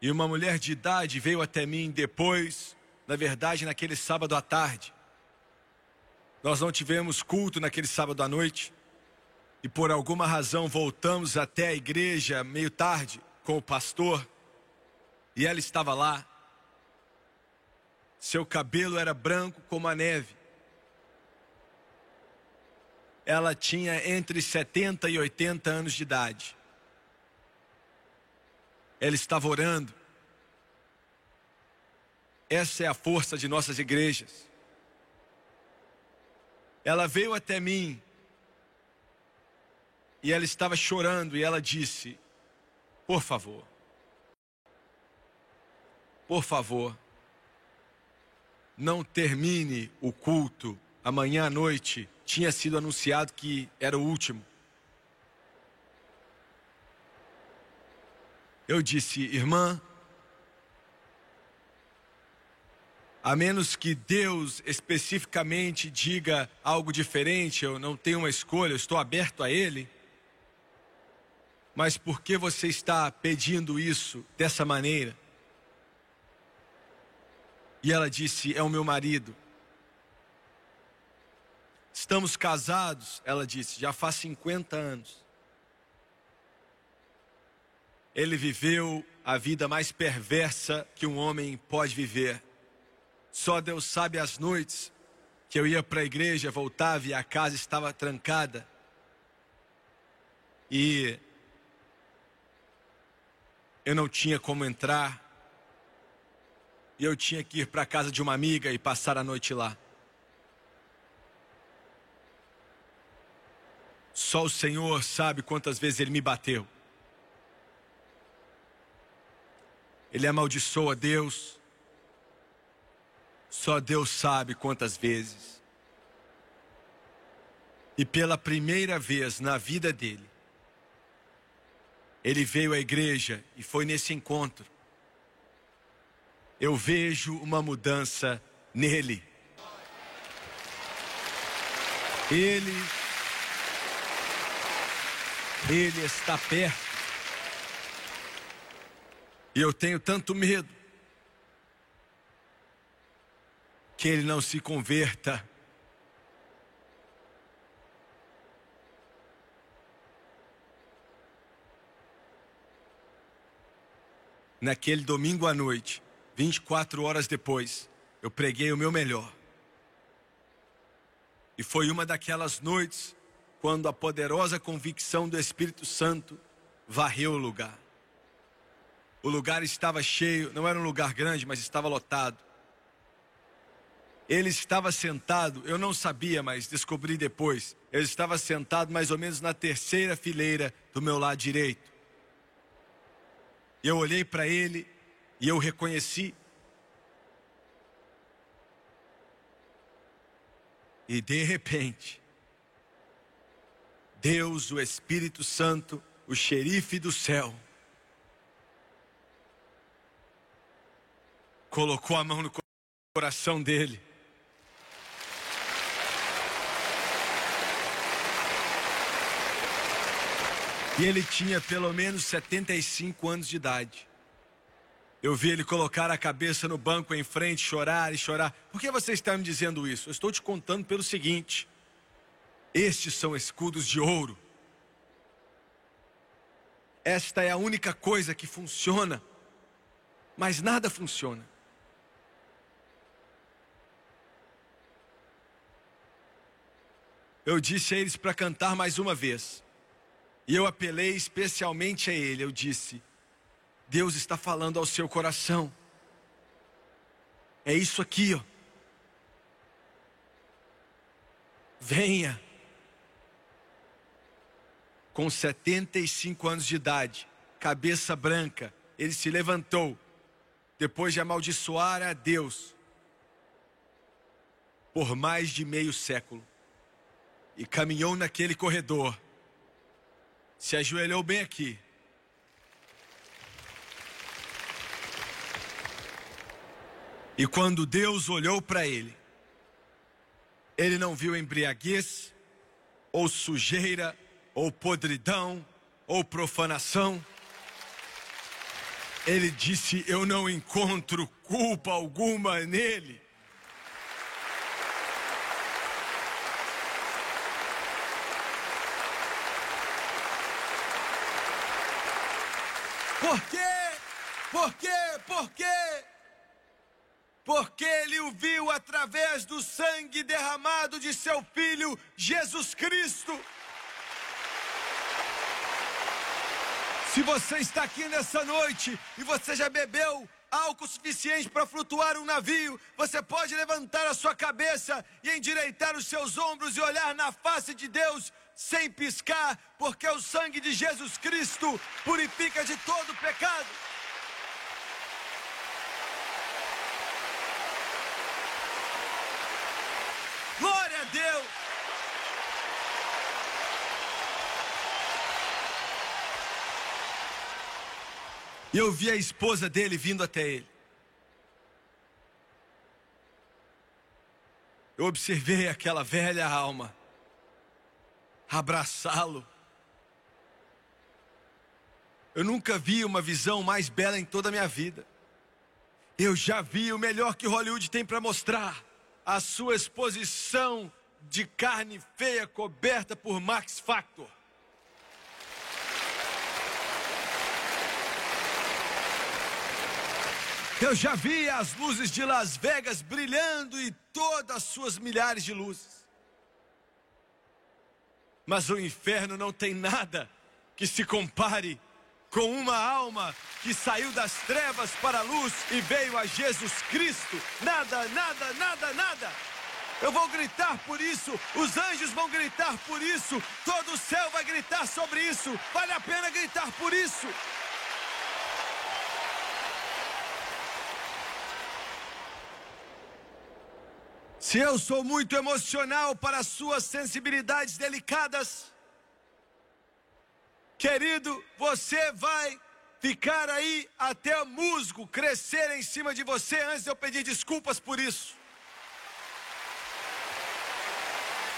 E uma mulher de idade veio até mim depois, na verdade, naquele sábado à tarde. Nós não tivemos culto naquele sábado à noite. E por alguma razão voltamos até a igreja meio tarde com o pastor. E ela estava lá. Seu cabelo era branco como a neve. Ela tinha entre 70 e 80 anos de idade. Ela estava orando. Essa é a força de nossas igrejas. Ela veio até mim e ela estava chorando e ela disse: Por favor, por favor, não termine o culto amanhã à noite. Tinha sido anunciado que era o último. Eu disse, irmã, a menos que Deus especificamente diga algo diferente, eu não tenho uma escolha, eu estou aberto a Ele. Mas por que você está pedindo isso dessa maneira? E ela disse: É o meu marido. Estamos casados, ela disse, já faz 50 anos. Ele viveu a vida mais perversa que um homem pode viver. Só Deus sabe as noites que eu ia para a igreja, voltava e a casa estava trancada. E eu não tinha como entrar. E eu tinha que ir para a casa de uma amiga e passar a noite lá. Só o Senhor sabe quantas vezes ele me bateu. Ele amaldiçoa Deus. Só Deus sabe quantas vezes. E pela primeira vez na vida dele, ele veio à igreja e foi nesse encontro. Eu vejo uma mudança nele. Ele ele está perto. E eu tenho tanto medo que ele não se converta. Naquele domingo à noite, 24 horas depois, eu preguei o meu melhor. E foi uma daquelas noites quando a poderosa convicção do Espírito Santo varreu o lugar. O lugar estava cheio, não era um lugar grande, mas estava lotado. Ele estava sentado, eu não sabia, mas descobri depois. Ele estava sentado mais ou menos na terceira fileira do meu lado direito. E eu olhei para ele e eu reconheci. E de repente, Deus, o Espírito Santo, o xerife do céu, colocou a mão no coração dele. E ele tinha pelo menos 75 anos de idade. Eu vi ele colocar a cabeça no banco em frente, chorar e chorar. Por que você está me dizendo isso? Eu estou te contando pelo seguinte: estes são escudos de ouro. Esta é a única coisa que funciona, mas nada funciona. eu disse a eles para cantar mais uma vez. E eu apelei especialmente a ele. Eu disse: Deus está falando ao seu coração. É isso aqui, ó. Venha. Com 75 anos de idade, cabeça branca, ele se levantou, depois de amaldiçoar a Deus por mais de meio século. e caminhou naquele corredor. Se ajoelhou bem aqui. E quando Deus olhou para ele, ele não viu embriaguez, ou sujeira, ou podridão, ou profanação. Ele disse: Eu não encontro culpa alguma nele. Por quê? Por quê? Por quê? Porque ele o viu através do sangue derramado de seu filho Jesus Cristo. Se você está aqui nessa noite e você já bebeu álcool suficiente para flutuar um navio, você pode levantar a sua cabeça e endireitar os seus ombros e olhar na face de Deus sem piscar, porque o sangue de Jesus Cristo purifica de todo pecado. Glória a Deus! E eu vi a esposa dele vindo até ele. Eu observei aquela velha alma abraçá-lo. Eu nunca vi uma visão mais bela em toda a minha vida. Eu já vi o melhor que Hollywood tem para mostrar: a sua exposição de carne feia coberta por Max Factor. Eu já vi as luzes de Las Vegas brilhando e todas as suas milhares de luzes. Mas o inferno não tem nada que se compare com uma alma que saiu das trevas para a luz e veio a Jesus Cristo. Nada, nada, nada, nada. Eu vou gritar por isso, os anjos vão gritar por isso, todo o céu vai gritar sobre isso. Vale a pena gritar por isso. Se eu sou muito emocional para suas sensibilidades delicadas, querido, você vai ficar aí até o musgo crescer em cima de você antes de eu pedir desculpas por isso.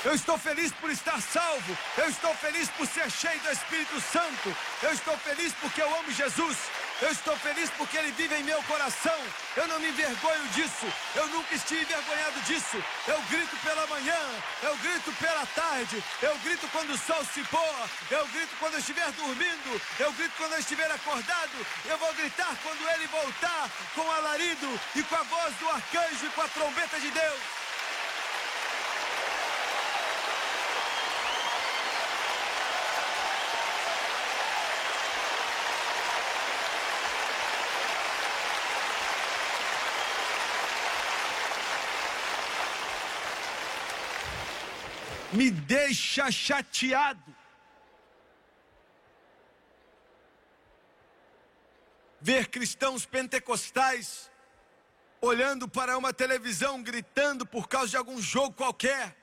Eu estou feliz por estar salvo. Eu estou feliz por ser cheio do Espírito Santo. Eu estou feliz porque eu amo Jesus. Eu estou feliz porque Ele vive em meu coração. Eu não me envergonho disso. Eu nunca estive envergonhado disso. Eu grito pela manhã. Eu grito pela tarde. Eu grito quando o sol se pôr. Eu grito quando eu estiver dormindo. Eu grito quando eu estiver acordado. Eu vou gritar quando Ele voltar com alarido e com a voz do arcanjo e com a trombeta de Deus. Me deixa chateado. Ver cristãos pentecostais olhando para uma televisão gritando por causa de algum jogo qualquer.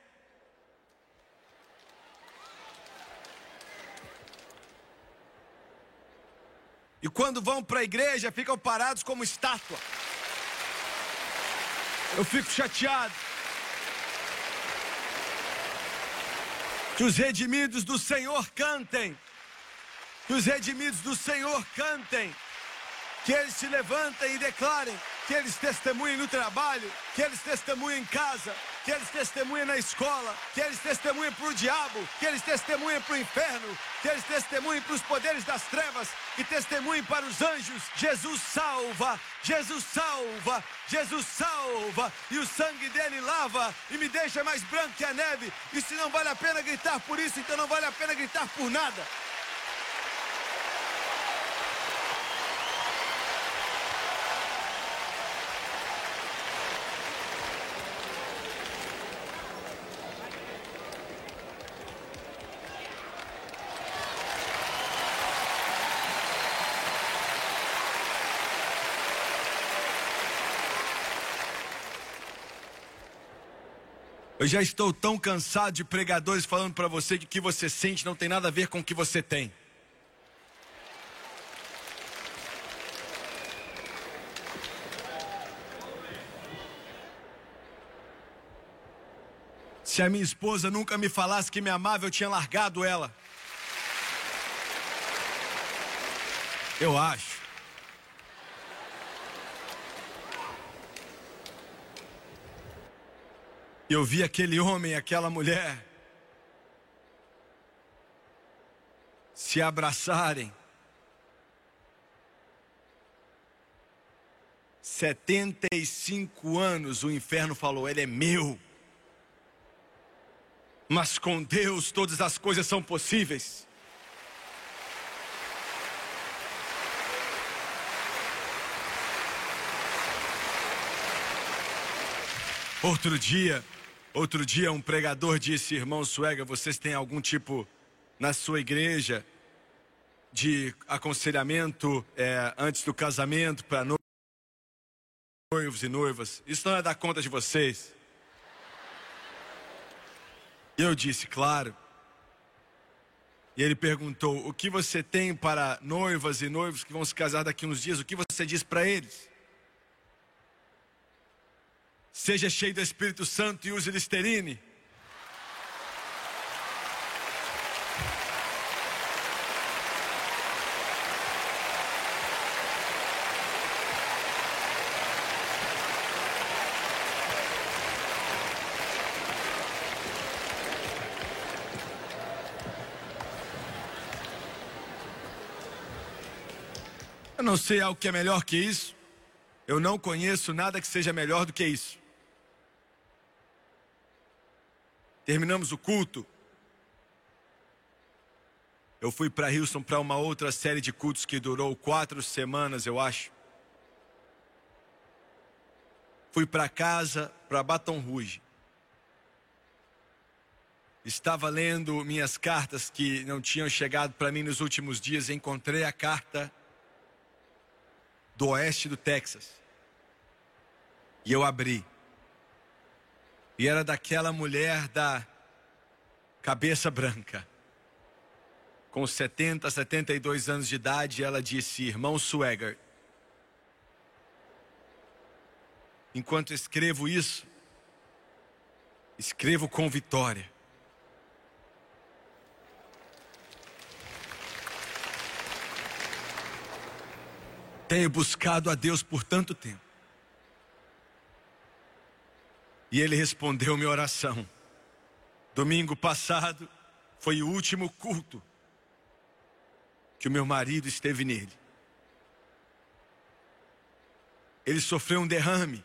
E quando vão para a igreja ficam parados como estátua. Eu fico chateado. Que os redimidos do Senhor cantem. Que os redimidos do Senhor cantem. Que eles se levantem e declarem. Que eles testemunhem no trabalho. Que eles testemunhem em casa. Que eles testemunhem na escola. Que eles testemunhem para o diabo. Que eles testemunhem para o inferno. Que eles testemunhem para os poderes das trevas. Que testemunhem para os anjos. Jesus salva. Jesus salva. Jesus salva. E o sangue dele lava. E me deixa mais branco que a neve. E se não vale a pena gritar por isso, então não vale a pena gritar por nada. Eu já estou tão cansado de pregadores falando para você que o que você sente não tem nada a ver com o que você tem. Se a minha esposa nunca me falasse que me amava, eu tinha largado ela. Eu acho. Eu vi aquele homem, aquela mulher se abraçarem. 75 anos o inferno falou: Ele é meu. Mas com Deus todas as coisas são possíveis. Outro dia, outro dia um pregador disse, irmão Suega, vocês têm algum tipo na sua igreja de aconselhamento é, antes do casamento para noivos e noivas? Isso não é dar conta de vocês. Eu disse, claro. E ele perguntou: O que você tem para noivas e noivos que vão se casar daqui uns dias? O que você diz para eles? Seja cheio do Espírito Santo e use Listerine. Eu não sei algo que é melhor que isso. Eu não conheço nada que seja melhor do que isso. Terminamos o culto. Eu fui para Houston para uma outra série de cultos que durou quatro semanas, eu acho. Fui para casa, para Baton Rouge. Estava lendo minhas cartas que não tinham chegado para mim nos últimos dias. Encontrei a carta do oeste do Texas. E eu abri. E era daquela mulher da cabeça branca. Com 70, 72 anos de idade, ela disse: Irmão Swagger, enquanto escrevo isso, escrevo com vitória. Tenho buscado a Deus por tanto tempo E ele respondeu minha oração. Domingo passado foi o último culto que o meu marido esteve nele. Ele sofreu um derrame.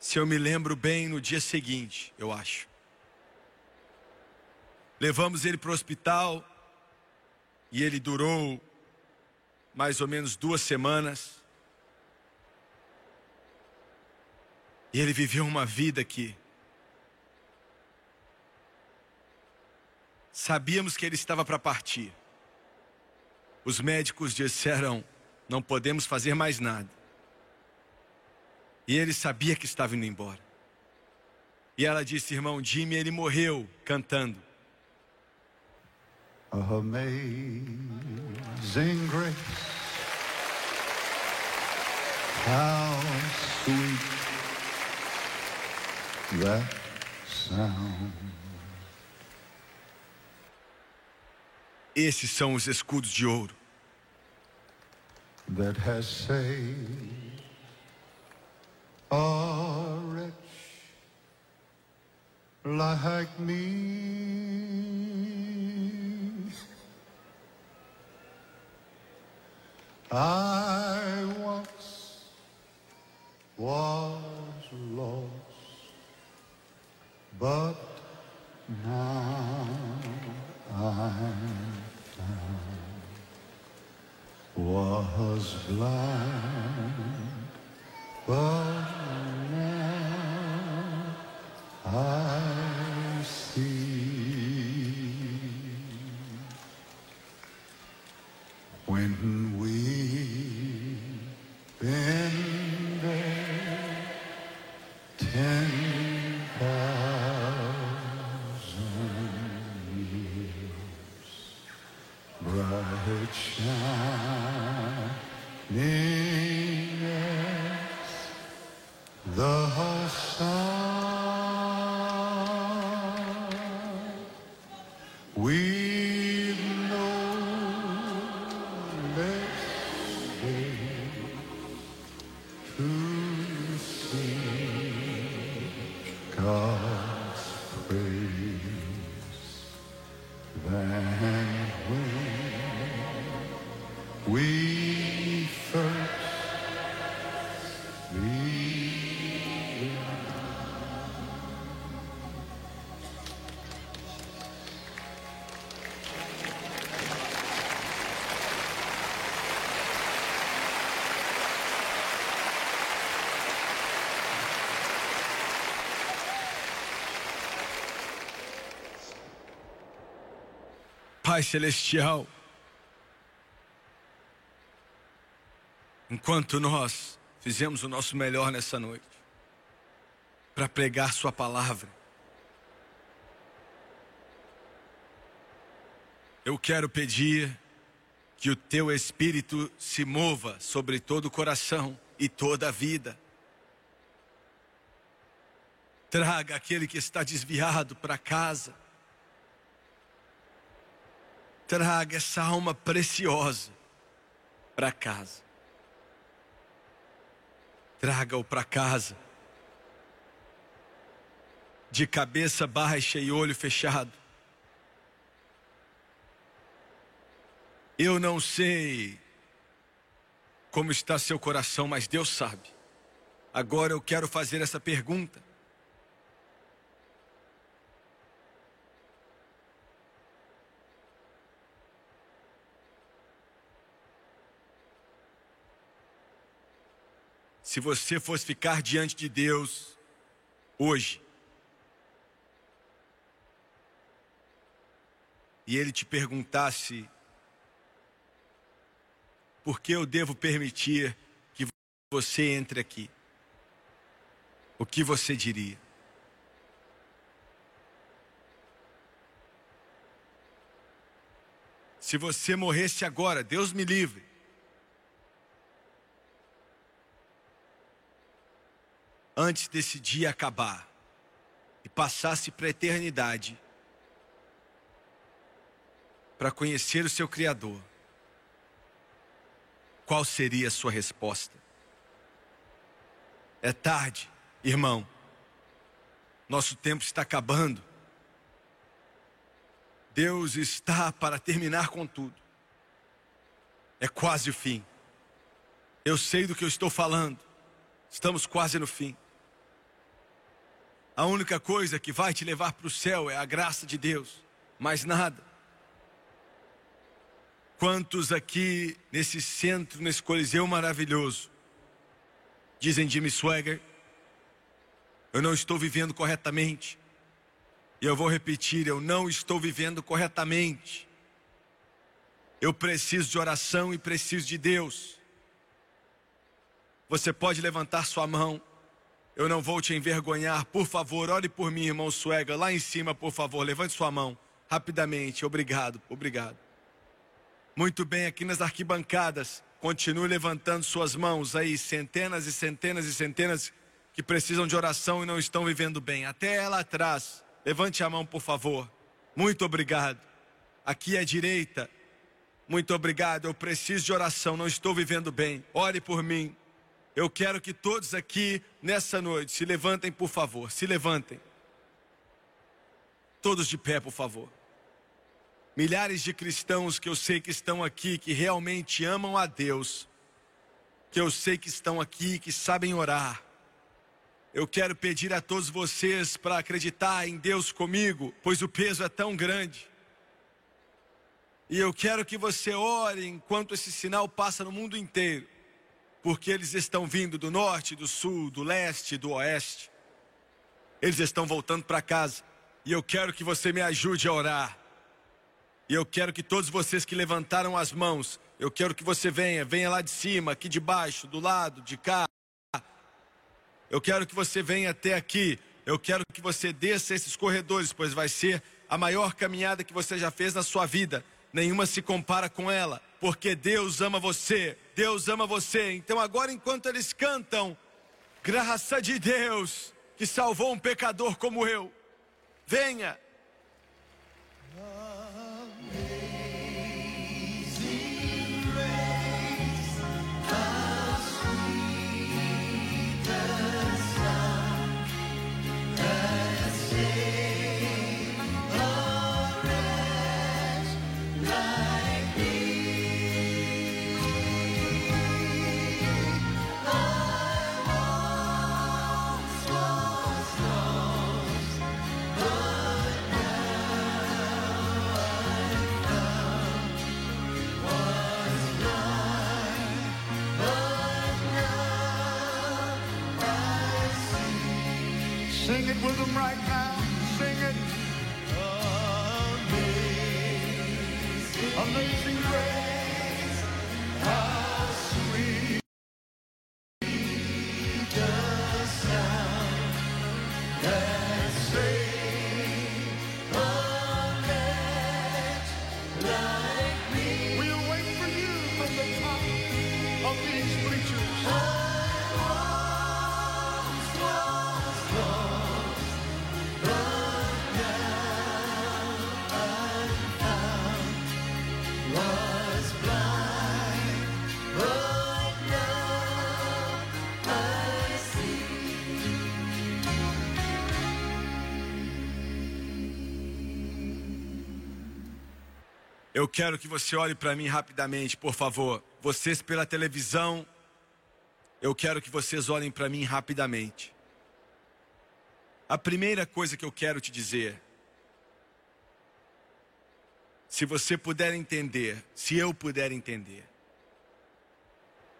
Se eu me lembro bem, no dia seguinte, eu acho. Levamos ele para o hospital e ele durou mais ou menos duas semanas. E ele viveu uma vida que sabíamos que ele estava para partir. Os médicos disseram: não podemos fazer mais nada. E ele sabia que estava indo embora. E ela disse: irmão Jimmy, ele morreu cantando. Amazing grace, how sweet that sound. Esses são os escudos de ouro. That has saved a wretch like me. I once was but now I'm. Was blind, but now I see. When Pai Celestial, enquanto nós fizemos o nosso melhor nessa noite para pregar Sua palavra, eu quero pedir que o Teu Espírito se mova sobre todo o coração e toda a vida. Traga aquele que está desviado para casa traga essa alma preciosa para casa. Traga-o para casa. De cabeça baixa e olho fechado. Eu não sei como está seu coração, mas Deus sabe. Agora eu quero fazer essa pergunta. Se você fosse ficar diante de Deus hoje, e Ele te perguntasse: por que eu devo permitir que você entre aqui? O que você diria? Se você morresse agora, Deus me livre. Antes desse dia acabar e passasse para a eternidade para conhecer o seu Criador, qual seria a sua resposta? É tarde, irmão. Nosso tempo está acabando. Deus está para terminar com tudo. É quase o fim. Eu sei do que eu estou falando. Estamos quase no fim. A única coisa que vai te levar para o céu é a graça de Deus, mais nada. Quantos aqui nesse centro, nesse coliseu maravilhoso, dizem Jimmy Swagger, eu não estou vivendo corretamente. E eu vou repetir, eu não estou vivendo corretamente. Eu preciso de oração e preciso de Deus. Você pode levantar sua mão. Eu não vou te envergonhar. Por favor, ore por mim, irmão Suega. Lá em cima, por favor, levante sua mão. Rapidamente. Obrigado, obrigado. Muito bem, aqui nas arquibancadas. Continue levantando suas mãos aí. Centenas e centenas e centenas que precisam de oração e não estão vivendo bem. Até ela atrás. Levante a mão, por favor. Muito obrigado. Aqui à direita. Muito obrigado. Eu preciso de oração. Não estou vivendo bem. Ore por mim. Eu quero que todos aqui nessa noite se levantem, por favor, se levantem. Todos de pé, por favor. Milhares de cristãos que eu sei que estão aqui, que realmente amam a Deus, que eu sei que estão aqui, que sabem orar. Eu quero pedir a todos vocês para acreditar em Deus comigo, pois o peso é tão grande. E eu quero que você ore enquanto esse sinal passa no mundo inteiro porque eles estão vindo do norte, do sul, do leste, do oeste. Eles estão voltando para casa. E eu quero que você me ajude a orar. E eu quero que todos vocês que levantaram as mãos, eu quero que você venha, venha lá de cima, aqui de baixo, do lado, de cá. Eu quero que você venha até aqui. Eu quero que você desça esses corredores, pois vai ser a maior caminhada que você já fez na sua vida. Nenhuma se compara com ela, porque Deus ama você, Deus ama você. Então agora enquanto eles cantam, graça de Deus que salvou um pecador como eu, venha. Eu quero que você olhe para mim rapidamente, por favor. Vocês pela televisão, eu quero que vocês olhem para mim rapidamente. A primeira coisa que eu quero te dizer, se você puder entender, se eu puder entender,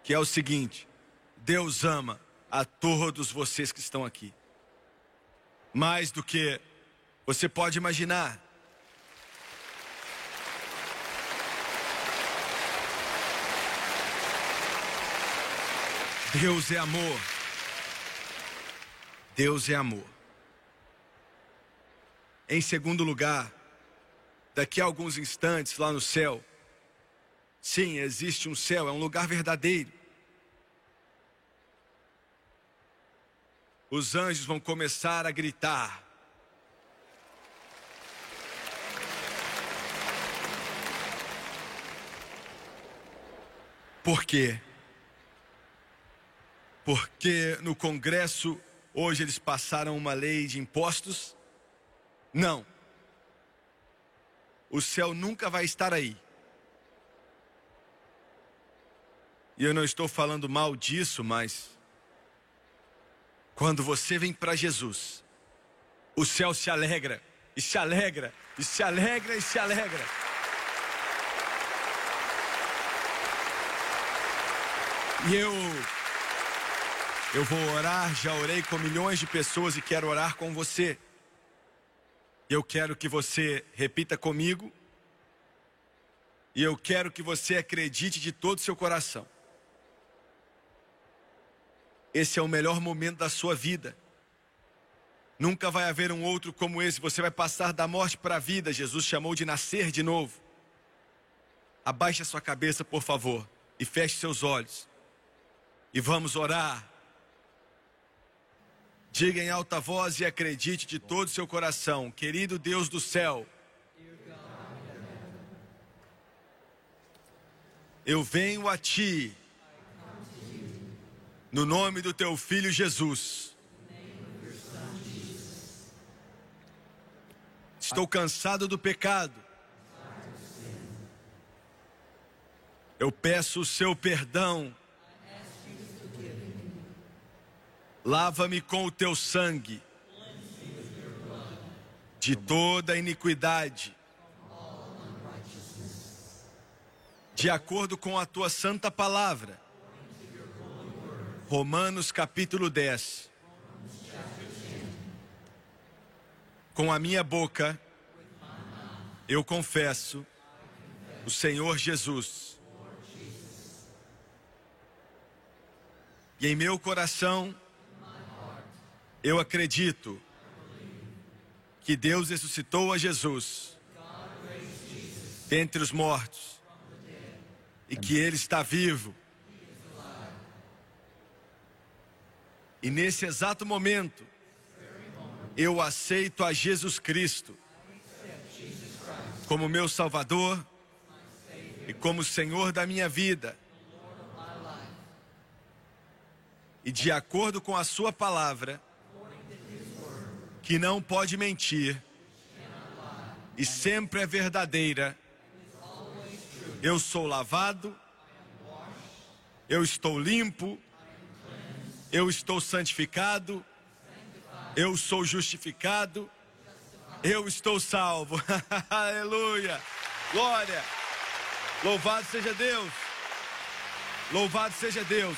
que é o seguinte: Deus ama a todos vocês que estão aqui, mais do que você pode imaginar. Deus é amor. Deus é amor. Em segundo lugar, daqui a alguns instantes lá no céu, sim, existe um céu, é um lugar verdadeiro. Os anjos vão começar a gritar. Por quê? Porque no Congresso hoje eles passaram uma lei de impostos? Não. O céu nunca vai estar aí. E eu não estou falando mal disso, mas quando você vem para Jesus, o céu se alegra, e se alegra, e se alegra, e se alegra. E eu eu vou orar, já orei com milhões de pessoas e quero orar com você. Eu quero que você repita comigo. E eu quero que você acredite de todo o seu coração. Esse é o melhor momento da sua vida. Nunca vai haver um outro como esse. Você vai passar da morte para a vida. Jesus chamou de nascer de novo. Abaixe a sua cabeça, por favor, e feche seus olhos. E vamos orar. Diga em alta voz e acredite de todo o seu coração, querido Deus do céu. Eu venho a ti, no nome do teu filho Jesus. Estou cansado do pecado. Eu peço o seu perdão. Lava-me com o teu sangue de toda iniquidade, de acordo com a tua santa palavra. Romanos capítulo 10. Com a minha boca eu confesso o Senhor Jesus. E em meu coração eu acredito que Deus ressuscitou a Jesus dentre os mortos e que Ele está vivo. E nesse exato momento, eu aceito a Jesus Cristo como meu Salvador e como Senhor da minha vida. E de acordo com a Sua palavra, que não pode mentir e sempre é verdadeira, eu sou lavado, eu estou limpo, eu estou santificado, eu sou justificado, eu estou salvo. <laughs> Aleluia! Glória! Louvado seja Deus! Louvado seja Deus!